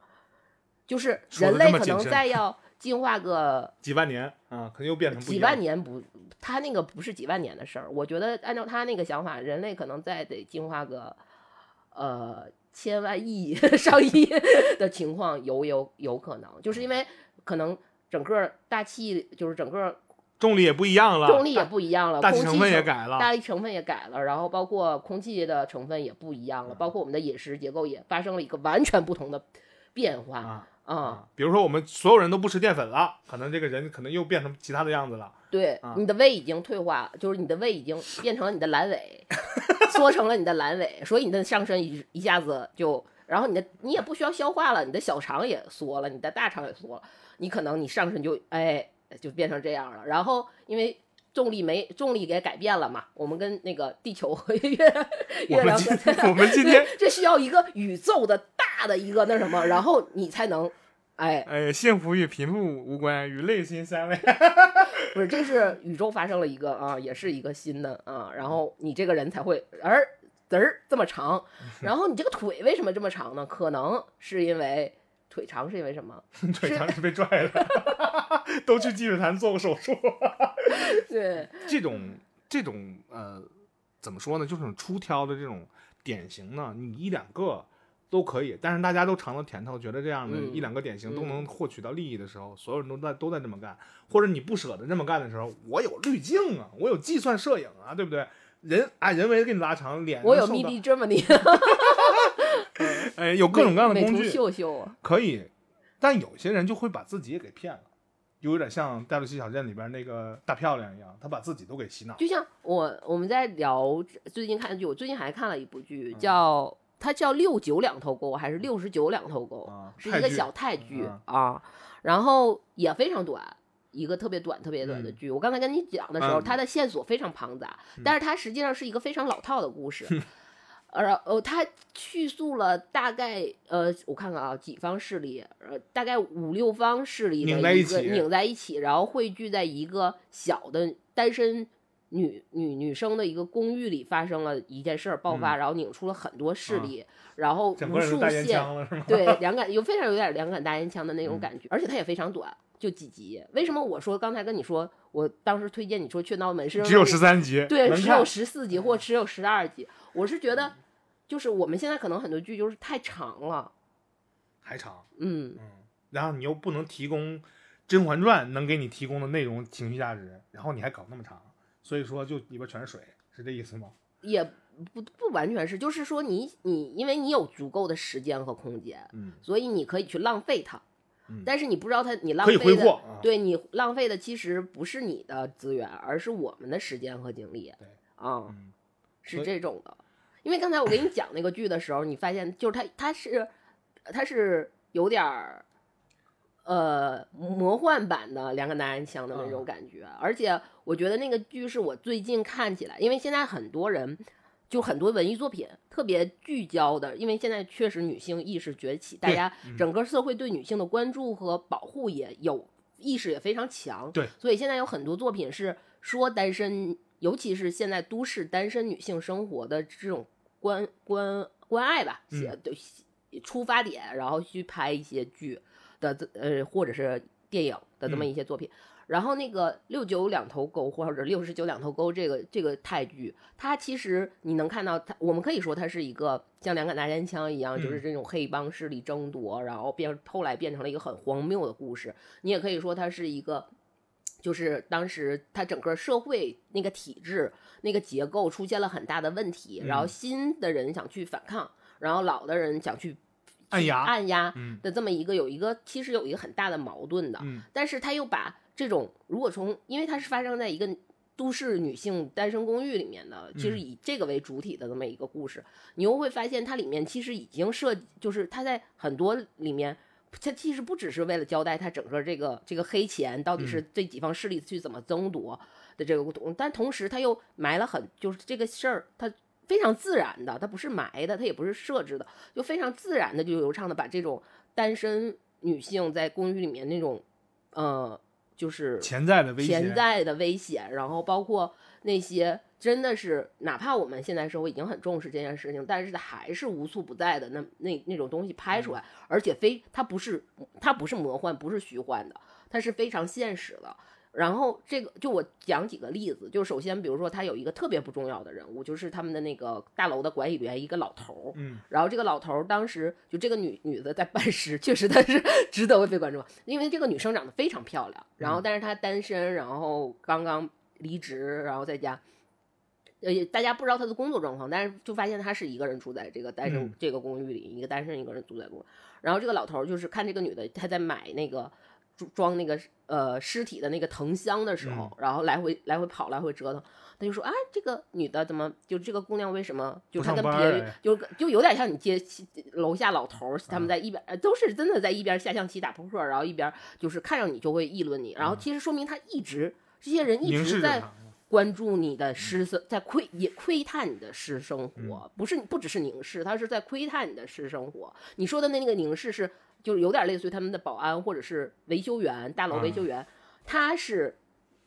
就是人类可能再要。进化个几万年啊，可能又变成几万年不，他那个不是几万年的事儿。我觉得按照他那个想法，人类可能再得进化个呃千万亿、(laughs) 上亿的情况有有有可能，就是因为可能整个大气就是整个重力也不一样了，重力也不一样了，大气成分也改。改了，大气成分也改了，然后包括空气的成分也不一样了，包括我们的饮食结构也发生了一个完全不同的变化啊比如说我们所有人都不吃淀粉了，可能这个人可能又变成其他的样子了。对啊，你的胃已经退化，就是你的胃已经变成了你的阑尾，(laughs) 缩成了你的阑尾，所以你的上身一一下子就，然后你的你也不需要消化了，你的小肠也缩了，你的大肠也缩了，你可能你上身就哎就变成这样了。然后因为重力没重力给改变了嘛，我们跟那个地球 (laughs) 和月我们月亮今和我们今天这需要一个宇宙的大的一个那什么，然后你才能哎哎，幸福与贫富无关，与内心三位。不是，这是宇宙发生了一个啊，也是一个新的啊，然后你这个人才会而嘚儿这么长，(laughs) 然后你这个腿为什么这么长呢？可能是因为腿长是因为什么？(laughs) 腿长是被拽的，(laughs) 都去积水潭做过手术。对，这种这种呃，怎么说呢？就是出挑的这种典型呢，你一两个都可以，但是大家都尝到甜头，觉得这样的嗯一两个典型都嗯能获取到利益的时候，所有人都在都在这么干，或者你不舍得这么干的时候，我有滤镜啊，我有计算摄影啊，对不对？人啊，人为给你拉长脸，我有能受 MIDI 到 Germany，(laughs) 哎，有各种各样的美图工具，秀秀啊，可以，但有些人就会把自己也给骗了，就有点像《戴露西小镇》里边那个大漂亮一样，他把自己都给洗脑。就像我我们在聊最近看的剧，我最近还看了一部剧，嗯叫它叫六九两头沟还是六十九两头沟？啊，是一个小泰剧嗯啊，然后也非常短，一个特别短、特别短的嗯剧。我刚才跟你讲的时候，嗯它的线索非常庞杂，但是它实际上是一个非常老套的故事。呃呃，它叙述了大概呃，我看看啊，几方势力，呃，大概五六方势力的拧在一起一个拧在一起，然后汇聚在一个小的单身女女女生的一个公寓里，发生了一件事儿爆发，然后拧出了很多势力，然后无数线？对，两杆有非常有点两杆大烟枪的那种嗯感觉，而且它也非常短，就几集。为什么我说刚才跟你说，我当时推荐你说《雀闹门》是只有十三集，对，只有十四集或只有十二集。我是觉得，就是我们现在可能很多剧就是太长了，还长，嗯，嗯，然后你又不能提供《甄嬛传》能给你提供的内容情绪价值，然后你还搞那么长，所以说就里边全是水，是这意思吗？也不不完全是，就是说你你因为你有足够的时间和空间，嗯，所以你可以去浪费它。嗯但是你不知道它，你浪费的，对你浪费的其实不是你的资源，而是我们的时间和精力。对啊，嗯是这种的。因为刚才我给你讲那个剧的时候，你发现就是它它是它是有点儿呃魔幻版的两个男人腔的那种啊感觉，而且我觉得那个剧是我最近看起来，因为现在很多人。就很多文艺作品特别聚焦的，因为现在确实女性意识崛起，大家嗯整个社会对女性的关注和保护也有意识也非常强。对，所以现在有很多作品是说单身，尤其是现在都市单身女性生活的这种关关关爱吧，嗯写对出发点，然后去拍一些剧的呃或者是电影的这么嗯一些作品。然后那个六九两头沟或者六十九两头沟这个这个泰剧，它其实你能看到它，我们可以说它是一个像两杆大烟枪一样，就是嗯这种黑帮势力争夺，然后变后来变成了一个很荒谬的故事。你也可以说它是一个，就是当时它整个社会那个体制那个结构出现了很大的问题，然后嗯新的人想去反抗，然后老的人想去按压按压嗯的这么一个有一个其实有一个很大的矛盾的，嗯但是他又把这种如果从因为它是发生在一个都市女性单身公寓里面的，其实嗯以这个为主体的这么一个故事，你又会发现它里面其实已经设，就是它在很多里面。它其实不只是为了交代它整个这个这个黑钱到底是嗯这几方势力去怎么争夺的这个东，但同时他又埋了很就是这个事儿，它非常自然的，它不是埋的，它也不是设置的，就非常自然的就流畅的把这种单身女性在公寓里面那种呃就是潜在的危险，潜在的危险，然后包括那些真的是，哪怕我们现在社会已经很重视这件事情，但是它还是无处不在的那那那种东西拍出来，而且非它不是它不是魔幻，不是虚幻的，它是非常现实的。然后这个就我讲几个例子，就首先比如说他有一个特别不重要的人物，就是他们的那个大楼的管理员一个老头儿，嗯，然后这个老头儿当时就这个女女的在办事，确实她是 (laughs) 值得被关注，因为这个女生长得非常漂亮，然后但是她单身，然后刚刚离职，然后在家。呃，大家不知道她的工作状况，但是就发现她是一个人住在这个单身、嗯。这个公寓里，一个单身一个人住在公寓。然后这个老头儿就是看这个女的，她在买那个装装那个呃尸体的那个藤箱的时候，然后来回来回跑，来回折腾，他就说啊，这个女的怎么就这个姑娘为什么就她跟别人就就有点像你接楼下老头儿，他们在一边、呃都是真的在一边下象棋打扑克，然后一边就是看上你就会议论你，然后其实说明他一直这些人一直在关注你的私生，在窥也窥探你的私生活，不是不只是凝视，他是在窥探你的私生活。你说的那那个凝视是，就是有点类似于他们的保安或者是维修员，大楼维修员，他是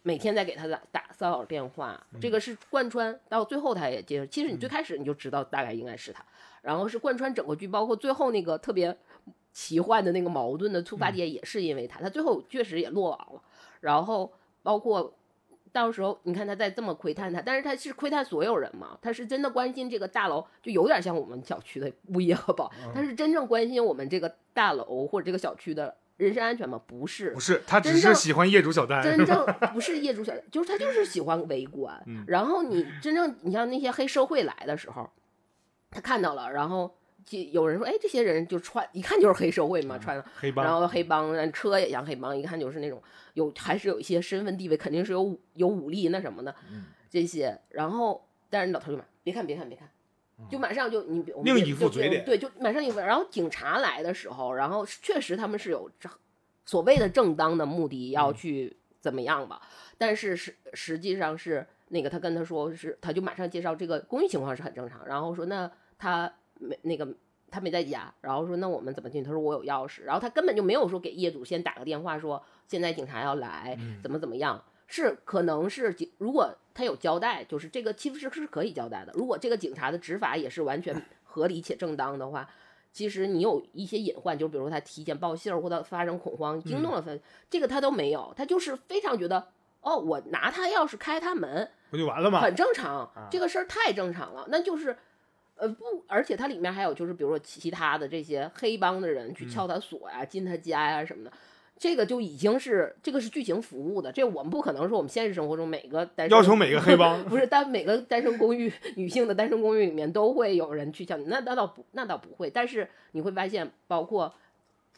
每天在给他打打骚扰电话，这个是贯穿到最后他也接受。其实你最开始你就知道大概应该是他，然后是贯穿整个剧，包括最后那个特别奇幻的那个矛盾的出发点也是因为他，他最后确实也落网了，然后包括。到时候你看他在这么窥探他，但是他是窥探所有人嘛，他是真的关心这个大楼，就有点像我们小区的物业和保，他是真正关心我们这个大楼或者这个小区的人身安全吗？不是不，是他只是喜欢业主小丹，真正 (laughs) 不是业主小，就是他就是喜欢围观。嗯然后你真正你像那些黑社会来的时候，他看到了，然后就有人说，哎，这些人就穿一看就是黑社会嘛，穿黑帮，然后黑帮车也像黑帮，一看就是那种有还是有一些身份地位，肯定是有武有武力那什么的、嗯这些。然后但是老头就买，别看别看别看，就马上就你另一副嘴脸对，就马上一副。然后警察来的时候，然后确实他们是有这所谓的正当的目的要去怎么样吧，但是实实际上是那个他跟他说是，他就马上介绍这个公寓情况是很正常，然后说那他没那个他没在家，然后说那我们怎么进？他说我有钥匙，然后他根本就没有说给业主先打个电话说现在警察要来，怎么怎么样。是，可能是警，如果他有交代，就是这个其实是可以交代的。如果这个警察的执法也是完全 (laughs) 合理且正当的话，其实你有一些隐患，就比如说他提前报信儿或者发生恐慌，惊动了他，这个他都没有，他就是非常觉得，哦，我拿他钥匙开他门，不就完了吗？很正常，这个事儿太正常了，那就是。呃不，而且它里面还有就是，比如说其他的这些黑帮的人去撬他锁呀、进他家呀什么的，这个就已经是这个是剧情服务的，这我们不可能说我们现实生活中每个单身要求每个黑帮 (laughs) 不是单每个单身公寓女性的单身公寓里面都会有人去敲你，那那倒不那倒不会，但是你会发现，包括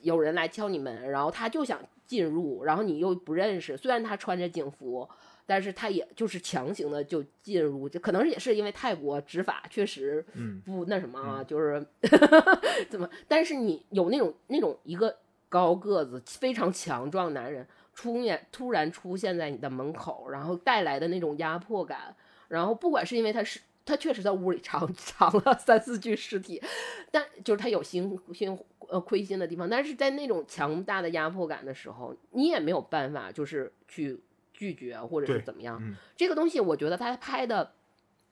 有人来敲你门，然后他就想进入，然后你又不认识，虽然他穿着警服。但是他也就是强行的就进入，就可能也是因为泰国执法确实嗯不那什么啊，就是 (laughs) 怎么？但是你有那种那种一个高个子非常强壮男人出面突然出现在你的门口，然后带来的那种压迫感，然后不管是因为他是他确实在屋里藏 (laughs) 藏了三四具尸体，但就是他有心心呃亏心的地方，但是在那种强大的压迫感的时候，你也没有办法就是去拒绝或者是怎么样。嗯这个东西我觉得他拍的。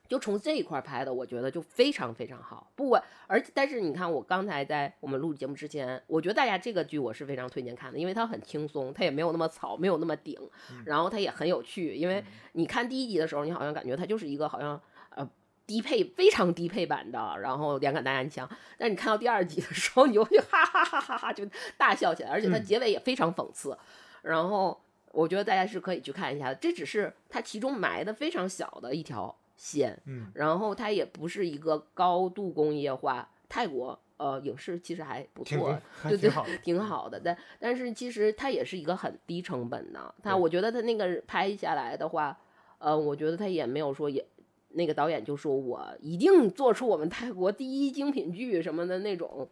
就从这一块拍的，我觉得就非常非常好。不管，而且但是你看，我刚才在我们录节目之前，我觉得大家这个剧我是非常推荐看的，因为它很轻松，它也没有那么草，没有那么顶，然后它也很有趣。因为你看第一集的时候，你好像感觉它就是一个好像呃低配非常低配版的，然后两杆大烟枪。但你看到第二集的时候，你就会 (laughs) 哈哈哈哈哈就大笑起来，而且它结尾也非常讽刺。然后我觉得大家是可以去看一下的，这只是它其中埋的非常小的一条线。嗯，然后它也不是一个高度工业化，泰国呃影视其实还不错 (laughs) 对对挺好的，挺好的。但但是其实它也是一个很低成本的，它我觉得它那个拍下来的话，呃，我觉得它也没有说也。那个导演就说：“我一定做出我们泰国第一精品剧什么的那种，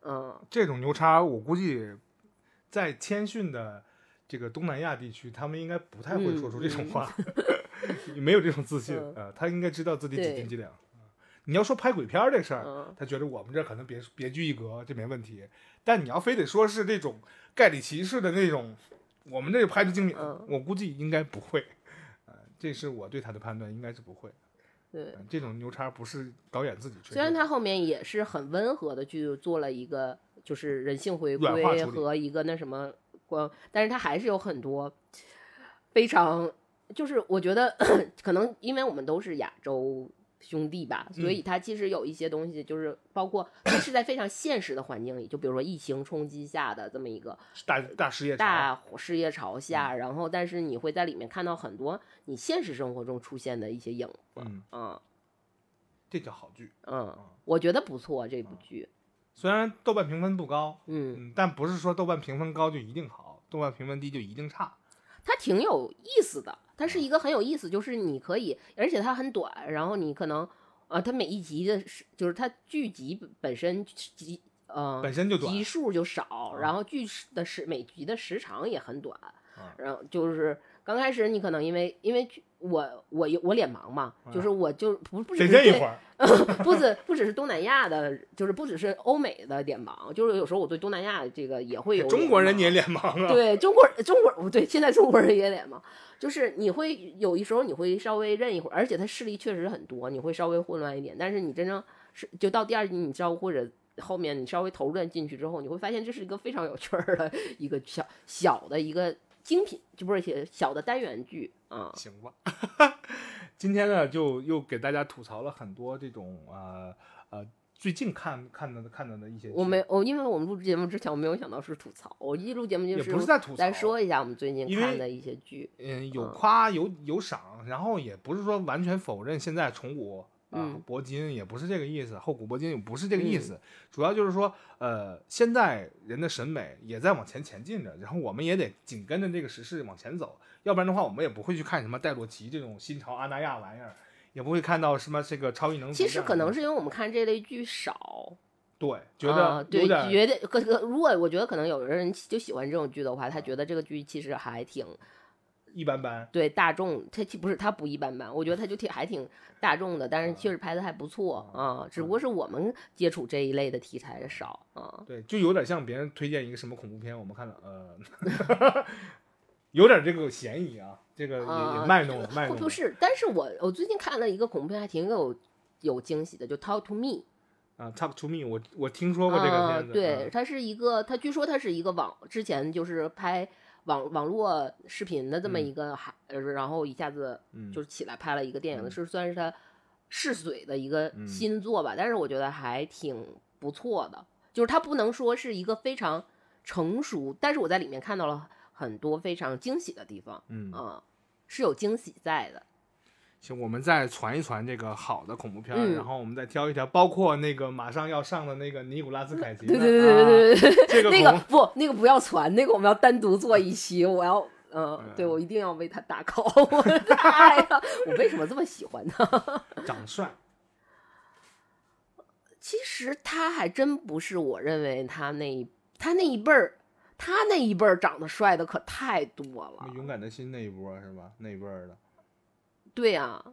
嗯，这种牛叉，我估计在谦逊的这个东南亚地区，他们应该不太会说出这种话，(laughs) 没有这种自信嗯呃，他应该知道自己几斤几两。啊你要说拍鬼片儿这事儿，嗯他觉得我们这儿可能别别具一格，这没问题。但你要非得说是这种盖里奇式的那种，我们这个拍的精品，嗯我估计应该不会。呃，这是我对他的判断，应该是不会。对。呃这种牛叉不是导演自己吹出虽然他后面也是很温和的去做了一个就是人性回归和一个那什么光，但是他还是有很多非常，就是我觉得 (clears throat) 可能因为我们都是亚洲兄弟吧，所以他其实有一些东西，就是包括它是在非常现实的环境里，就比如说疫情冲击下的这么一个大大事业，大事业潮下，然后但是你会在里面看到很多你现实生活中出现的一些影子，嗯，嗯。这叫好剧。嗯，我觉得不错这部剧，虽然豆瓣评分不高，嗯，嗯，但不是说豆瓣评分高就一定好，豆瓣评分低就一定差。它挺有意思的，它是一个很有意思，就是你可以，而且它很短，然后你可能，呃，它每一集的时，就是它剧集本身集，呃，本身就短集数就少，然后剧的时每集的时长也很短，然后就是刚开始你可能因为因为我我有我脸盲嘛，就是我就不不只是一会儿，(laughs) 不止不只是东南亚的，就是不只是欧美的脸盲，就是有时候我对东南亚这个也会有中国人也脸盲啊。对中国中国不对，现在中国人也脸盲，就是你会有一时候你会稍微认一会儿，而且他视力确实很多，你会稍微混乱一点。但是你真正是就到第二集，你知道或者后面你稍微投入进去之后，你会发现这是一个非常有趣儿的 (laughs) 一个小小的一个精品，就不是些小的单元剧啊。行吧，(laughs) 今天呢就又给大家吐槽了很多这种呃呃最近看看到的看到的一些，我没我，因为我们录节目之前，我没有想到是吐槽，我一录节目就也不是在吐槽再说一下我们最近看的一些剧。嗯有嗯夸有有赏，然后也不是说完全否认现在重古。铂金也不是这个意思，后古铂金也不是这个意嗯。思，主要就是说，呃，现在人的审美也在往前前进着，然后我们也得紧跟着这个时势往前走，要不然的话，我们也不会去看什么戴洛奇这种新潮阿那亚玩意儿，也不会看到什么这个超异能。其实可能是因为我们看这类剧少，对，觉啊对，得有点、觉得可可，如果我觉得可能有的人就喜欢这种剧的话，他觉得这个剧其实还挺一般般。对大众，他其不是他不一般般，我觉得他就挺还挺大众的，但是确实拍的还不错啊，只不过是我们接触这一类的题材少啊。对，就有点像别人推荐一个什么恐怖片，我们看了，呃，(laughs) 有点这个嫌疑啊，这个也、啊也卖弄了，卖弄了。不不是，但是我我最近看了一个恐怖片，还挺有有惊喜的，就《Talk to Me》。啊，Talk to me，我我听说过这个呃片子。对，啊它是一个，它据说它是一个网之前就是拍网网络视频的这么嗯。一个还，呃然后一下子嗯。就是起来拍了一个电影，嗯。是算是他试水的一个嗯。新作吧，但是我觉得还挺不错的，就是他不能说是一个非常成熟，但是我在里面看到了很多非常惊喜的地方，嗯，嗯，是有惊喜在的。行，我们再传一传这个好的恐怖片然后我们再挑一挑，包括那个马上要上的那个尼古拉斯凯奇。对对对对对对对，啊、这个 (laughs) 那个不，那个不要传，那个我们要单独做一期，我要。嗯，对，嗯我一定要为他打 call，(laughs) 我太爱了。我为什么这么喜欢他？(laughs) 长帅，其实他还真不是我认为他那一他那一辈儿，他那一辈儿长得帅的可太多了。勇敢的心那一波是吧？那一辈儿的对呀、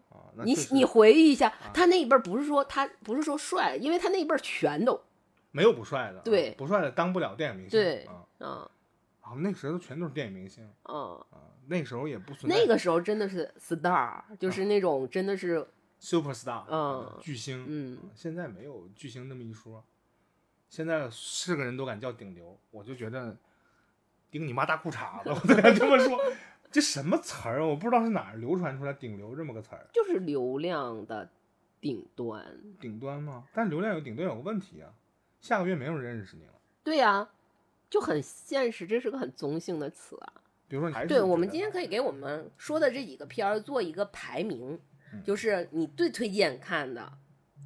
你你回忆一下，他那一辈儿不是说他不是说帅，因为他那一辈儿全都没有不帅的啊，对不帅的当不了电影明星。对啊，嗯啊，那时候全都是电影明星嗯，啊，那时候也不存在那个时候真的是 star，就是那种真的是 super star，嗯啊巨星，嗯啊现在没有巨星那么一说，现在是个人都敢叫顶流，我就觉得顶你妈大裤衩子，我都敢这么说。这什么词儿啊？我不知道是哪儿流传出来“顶流”这么个词儿，就是流量的顶端。顶端吗？但流量有顶端有个问题啊，下个月没有人认识你了。对呀、就很现实，这是个很中性的词啊。比如说你还是对，我们今天可以给我们说的这几个片儿做一个排名，嗯就是你最推荐看的，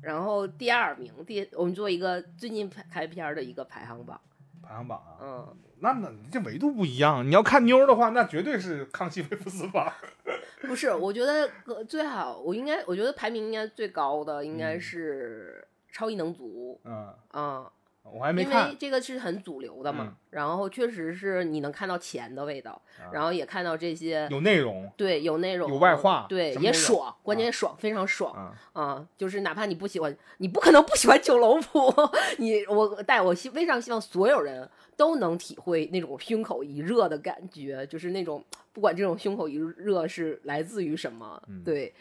然后第二名，第我们做一个最近排开片儿的一个排行榜。排行榜啊，嗯，那那这维度不一样。你要看妞儿的话，那绝对是康熙 (laughs) 微服私访。(laughs) 不是，我觉得呃最好，我应该，我觉得排名应该最高的应该嗯是超异能族，嗯，嗯，我还没因为。这个是很主流的嘛，嗯然后确实是你能看到钱的味道，啊然后也看到这些有内容对有内容，有外化对也爽，关键爽，非常爽。啊，啊，就是哪怕你不喜欢，你不可能不喜欢九龙谱，(laughs) 你我但我希非常希望所有人都能体会那种胸口一热的感觉，就是那种不管这种胸口一热是来自于什么，嗯对。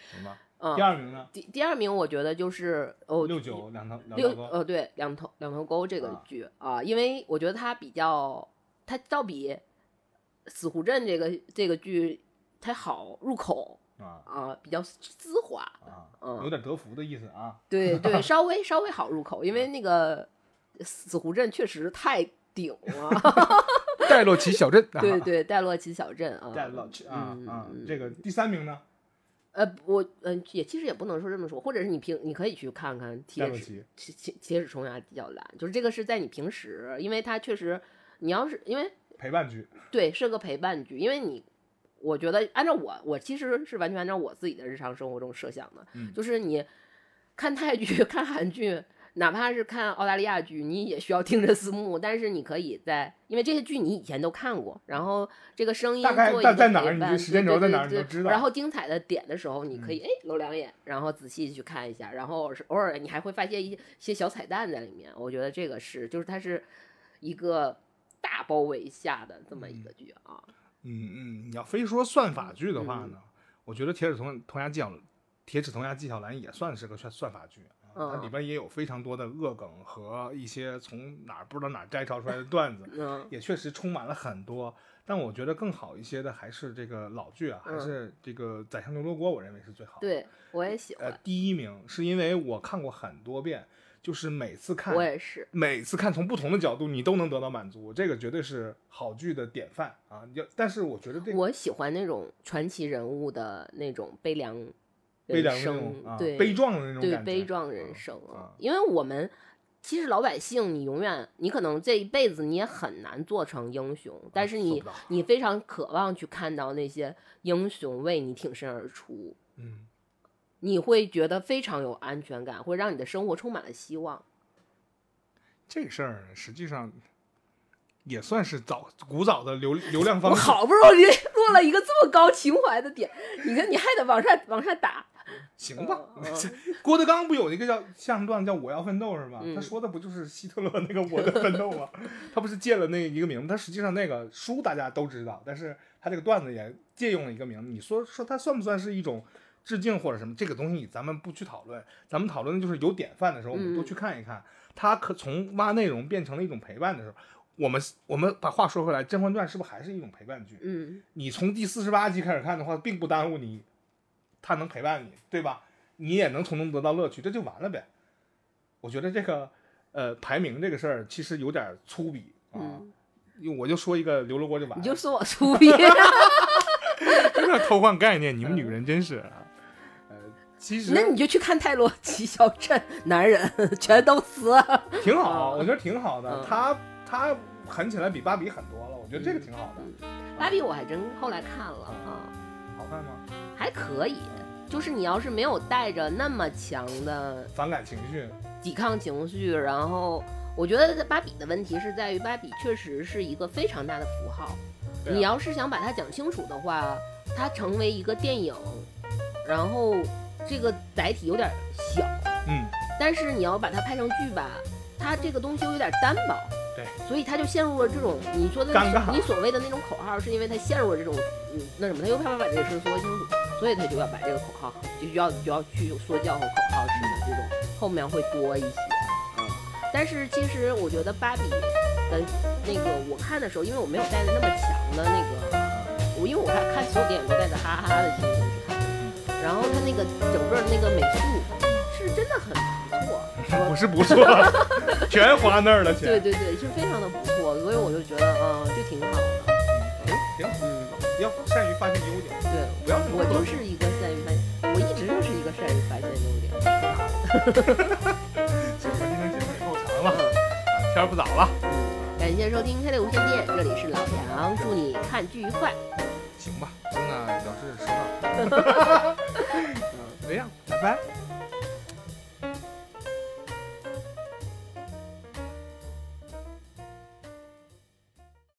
嗯第，二名呢？第第二名我觉得就是哦六九两头两六头沟。呃对两头两头沟这个啊剧啊，因为我觉得它比较它倒比死湖镇这个这个剧它好入口啊啊，比较丝滑。啊，嗯有点德芙的意思啊。对对，(laughs) 稍微稍微好入口，因为那个死湖镇确实太顶了。(laughs) (laughs) 戴洛奇小镇，对，对，戴洛奇小镇啊，戴洛奇啊嗯啊嗯，这个第三名呢？呃，我嗯、也其实也不能说这么说，或者是你平你可以去看看戴铁齿铁铁铁齿虫牙比较蓝，就是这个是在你平时，因为它确实，你要是因为陪伴剧，对是个陪伴剧，因为你。我觉得按照我，我其实是完全按照我自己的日常生活中设想的，嗯就是你看泰剧、(laughs) 看韩剧，哪怕是看澳大利亚剧，你也需要听着字幕，但是你可以在，因为这些剧你以前都看过，然后这个声音大概在在哪儿你这时间轴在哪儿你对都知道嗯然后精彩的点的时候，你可以哎搂两眼，然后仔细去看一下，然后偶尔你还会发现一些小彩蛋在里面。我觉得这个是，就是它是一个大包围下的这么一个剧啊。嗯嗯，你要非说算法剧的话嗯呢，我觉得《铁齿铜铜牙纪晓铁齿铜牙纪晓岚》也算是个算算法剧啊，它嗯里边也有非常多的恶梗和一些从哪儿不知道哪儿摘抄出来的段子，嗯也确实充满了很多。但我觉得更好一些的还是这个老剧啊，还嗯是这个《宰相刘罗锅》，我认为是最好的。对我也喜呃欢，，第一名是因为我看过很多遍，就是每次看我也是。每次看从不同的角度，你都能得到满足，这个绝对是好剧的典范啊！要但是我觉得这个我喜欢那种传奇人物的那种悲凉悲凉人生，啊，对悲壮的那种对悲壮人生啊因为我们其实老百姓，你永远你可能这一辈子你也很难做成英雄，但是你你非常渴望去看到那些英雄为你挺身而出，嗯，你会觉得非常有安全感，会让你的生活充满了希望。这个事儿实际上也算是早古早的流流量方我式。好不容易落了一个这么高情怀的点，你看你还得往上往上打，行吧 (laughs) 郭德纲不有一个叫相声段子叫《我要奋斗》是吧？嗯他说的不就是希特勒那个《我的奋斗》吗？他不是借了那一个名字，他实际上那个书大家都知道，但是他这个段子也借用了一个名字。你说说他算不算是一种致敬或者什么？这个东西咱们不去讨论，咱们讨论的就是有典范的时候，我们嗯多去看一看。他可从挖内容变成了一种陪伴的时候，我们我们把话说回来，《甄嬛传》是不是还是一种陪伴剧？嗯，你从第四十八集开始看的话，并不耽误你，它能陪伴你，对吧？你也能从中得到乐趣，这就完了呗。我觉得这个呃排名这个事儿其实有点粗鄙啊，嗯因为我就说一个刘罗锅就完了，你就说我粗鄙，(laughs) 有点偷换概念，你们女人真是啊。呃，其实那你就去看泰罗奇小镇，男人 (laughs) 全都死。挺好，嗯我觉得挺好的嗯。他他狠起来比芭比狠多了，我觉得这个挺好的。芭比我还真后来看了啊，好看吗？还可以。就是你要是没有带着那么强的反感情绪，抵抗情绪，然后我觉得芭比的问题是在于芭比确实是一个非常大的符号。啊你要是想把它讲清楚的话，它成为一个电影，然后这个载体有点小，嗯，但是你要把它拍成剧吧，它这个东西又有点单薄。对，所以他就陷入了这种你说的你所谓的那种口号，是因为他陷入了这种嗯那什么，他又怕把这个事说清楚，所以他就要把这个口号就要就要去说教和口号式的这种，后面会多一些。嗯，但是其实我觉得芭比的那个我看的时候，因为我没有带着那么强的那个，我因为我看看所有电影都带着哈哈哈的心情去看，然后他那个整个那个美术是真的很不错。不是不错，全花那儿了，钱。对对对，是非常的不错，所以我就觉得，嗯，就挺好的。嗯行，嗯，要善于发现优点，对，不要我就是一个善于发现，我一直就是一个善于发现优点。(laughs) 行，那今天节目也够长了，啊，天儿不早了，感谢收听《天雷无线电》，这里是老杨，祝你看剧愉快。行吧，真的表示收到，(laughs) 嗯，就这样，拜拜。